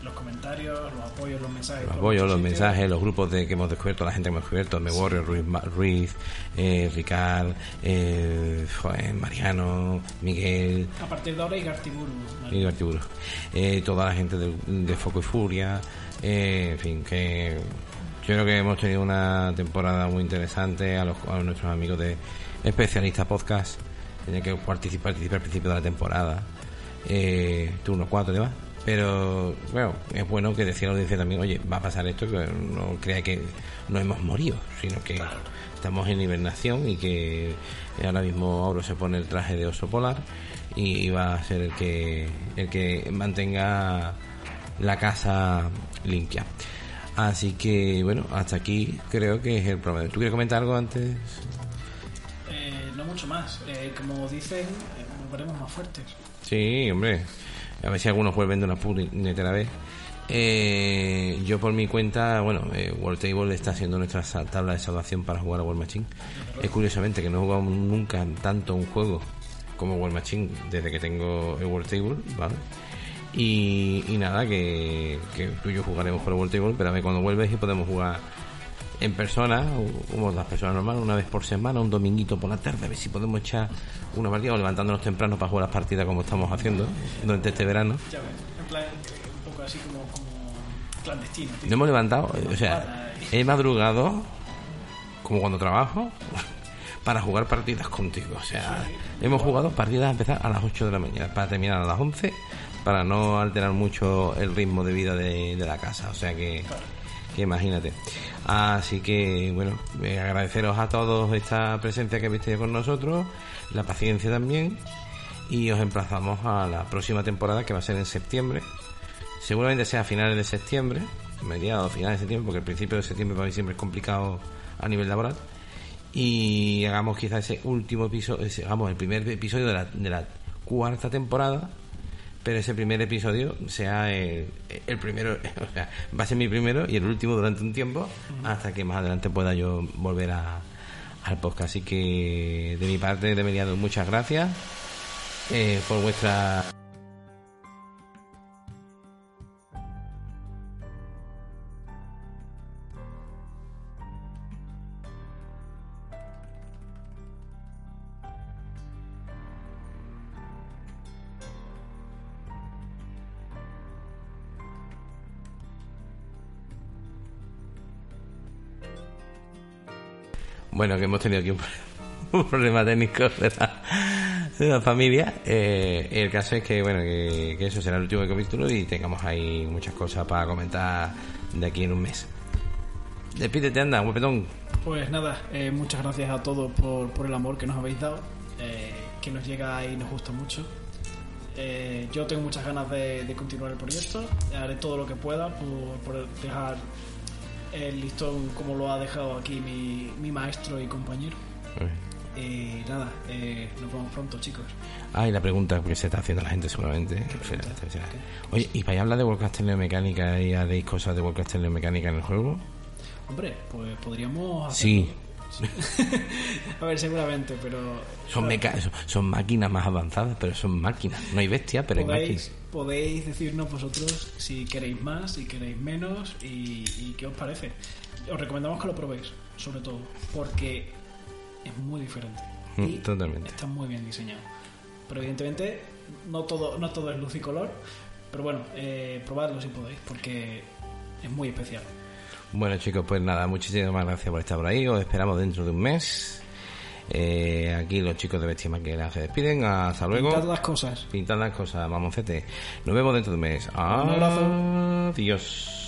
Los comentarios, los apoyos, los mensajes. Los apoyos, los sitios. mensajes, los grupos de que hemos descubierto, la gente que hemos descubierto, Me Warrior, Ruiz, Ruiz eh, Ricard, eh, Mariano, Miguel, A partir de ahora, Igartiburu. y Gartiburu. Eh, toda la gente de, de Foco y Furia, eh, en fin, que yo creo que hemos tenido una temporada muy interesante a, los, a nuestros amigos de Especialista Podcast, tenía que participar, participar al principio de la temporada, eh, turno 4 y demás. Pero, bueno, es bueno que decía la audiencia también, oye, va a pasar esto, que no crea que no hemos morido, sino que estamos en hibernación y que ahora mismo Auro se pone el traje de oso polar y va a ser el que el que mantenga la casa limpia. Así que bueno, hasta aquí creo que es el problema. ¿Tú quieres comentar algo antes? Eh, no mucho más. Eh, como dicen, eh, nos veremos más fuertes. Sí, hombre. A ver si algunos vuelven de una puñetera vez. Eh, yo por mi cuenta, bueno, eh, World Table está haciendo nuestra tabla de salvación para jugar a World Machine. Es curiosamente que no he jugado nunca tanto un juego como World Machine desde que tengo el World Table, ¿vale? Y, y nada, que, que tú y yo jugaremos por el World Table, pero a ver cuando vuelves y podemos jugar en persona, como las personas normales, una vez por semana, un dominguito por la tarde, a ver si podemos echar una partida o levantándonos temprano para jugar las partidas como estamos haciendo durante este verano. Ya ves, en plan, un poco así como, como clandestino. tío. No hemos levantado, eh, o sea, he madrugado, como cuando trabajo, para jugar partidas contigo. O sea, hemos jugado partidas a empezar a las 8 de la mañana, para terminar a las 11, para no alterar mucho el ritmo de vida de, la casa. O sea que, que imagínate. Así que, bueno, eh, agradeceros a todos esta presencia que habéis tenido con nosotros, la paciencia también, y os emplazamos a la próxima temporada que va a ser en septiembre. Seguramente sea a finales de septiembre, mediados, finales de septiembre, porque el principio de septiembre para mí siempre es complicado a nivel laboral. Y hagamos quizás ese último episodio, ese- hagamos el primer episodio de la, de la cuarta temporada, pero ese primer episodio sea el, el primero, o sea, va a ser mi primero y el último durante un tiempo, hasta que más adelante pueda yo volver a, al podcast. Así que de mi parte, de Meliado, muchas gracias eh, por vuestra Bueno, que hemos tenido aquí un, problema técnico de la, familia. Eh, el caso es que, bueno, que, que eso será el último capítulo y tengamos ahí muchas cosas para comentar de aquí en un mes. Despídete, anda, guapetón. Pues nada, eh, muchas gracias a todos por, por el amor que nos habéis dado, eh, que nos llega y nos gusta mucho. Eh, yo tengo muchas ganas de, de continuar el proyecto, haré todo lo que pueda por, por dejar el listón como lo ha dejado aquí mi, mi maestro y compañero. Y nada, eh, nos vemos pronto chicos. Ah, y la pregunta que se está haciendo la gente seguramente. será- será- Oye, ¿y para hablar de Warcraft Mecánica y haréis cosas de Warcraft Mecánica en el juego? Hombre, pues podríamos hacer Sí, a ver, seguramente, pero... Son, meca son, son máquinas más avanzadas, pero son máquinas. No hay bestia, pero hay máquinas. Podéis decirnos vosotros si queréis más, si queréis menos y, y qué os parece. Os recomendamos que lo probéis, sobre todo, porque es muy diferente. Mm, Y totalmente. Está muy bien diseñado. Pero evidentemente no todo, no todo es luz y color. Pero bueno, eh, probadlo si podéis, porque es muy especial. Bueno chicos, pues nada, muchísimas gracias por estar por ahí. Os esperamos dentro de un mes. Eh, aquí los chicos de Bestia Maquera se despiden. Hasta luego. Pintad las cosas. Pintad las cosas, mamoncete. Nos vemos dentro de un mes. Un abrazo. Adiós.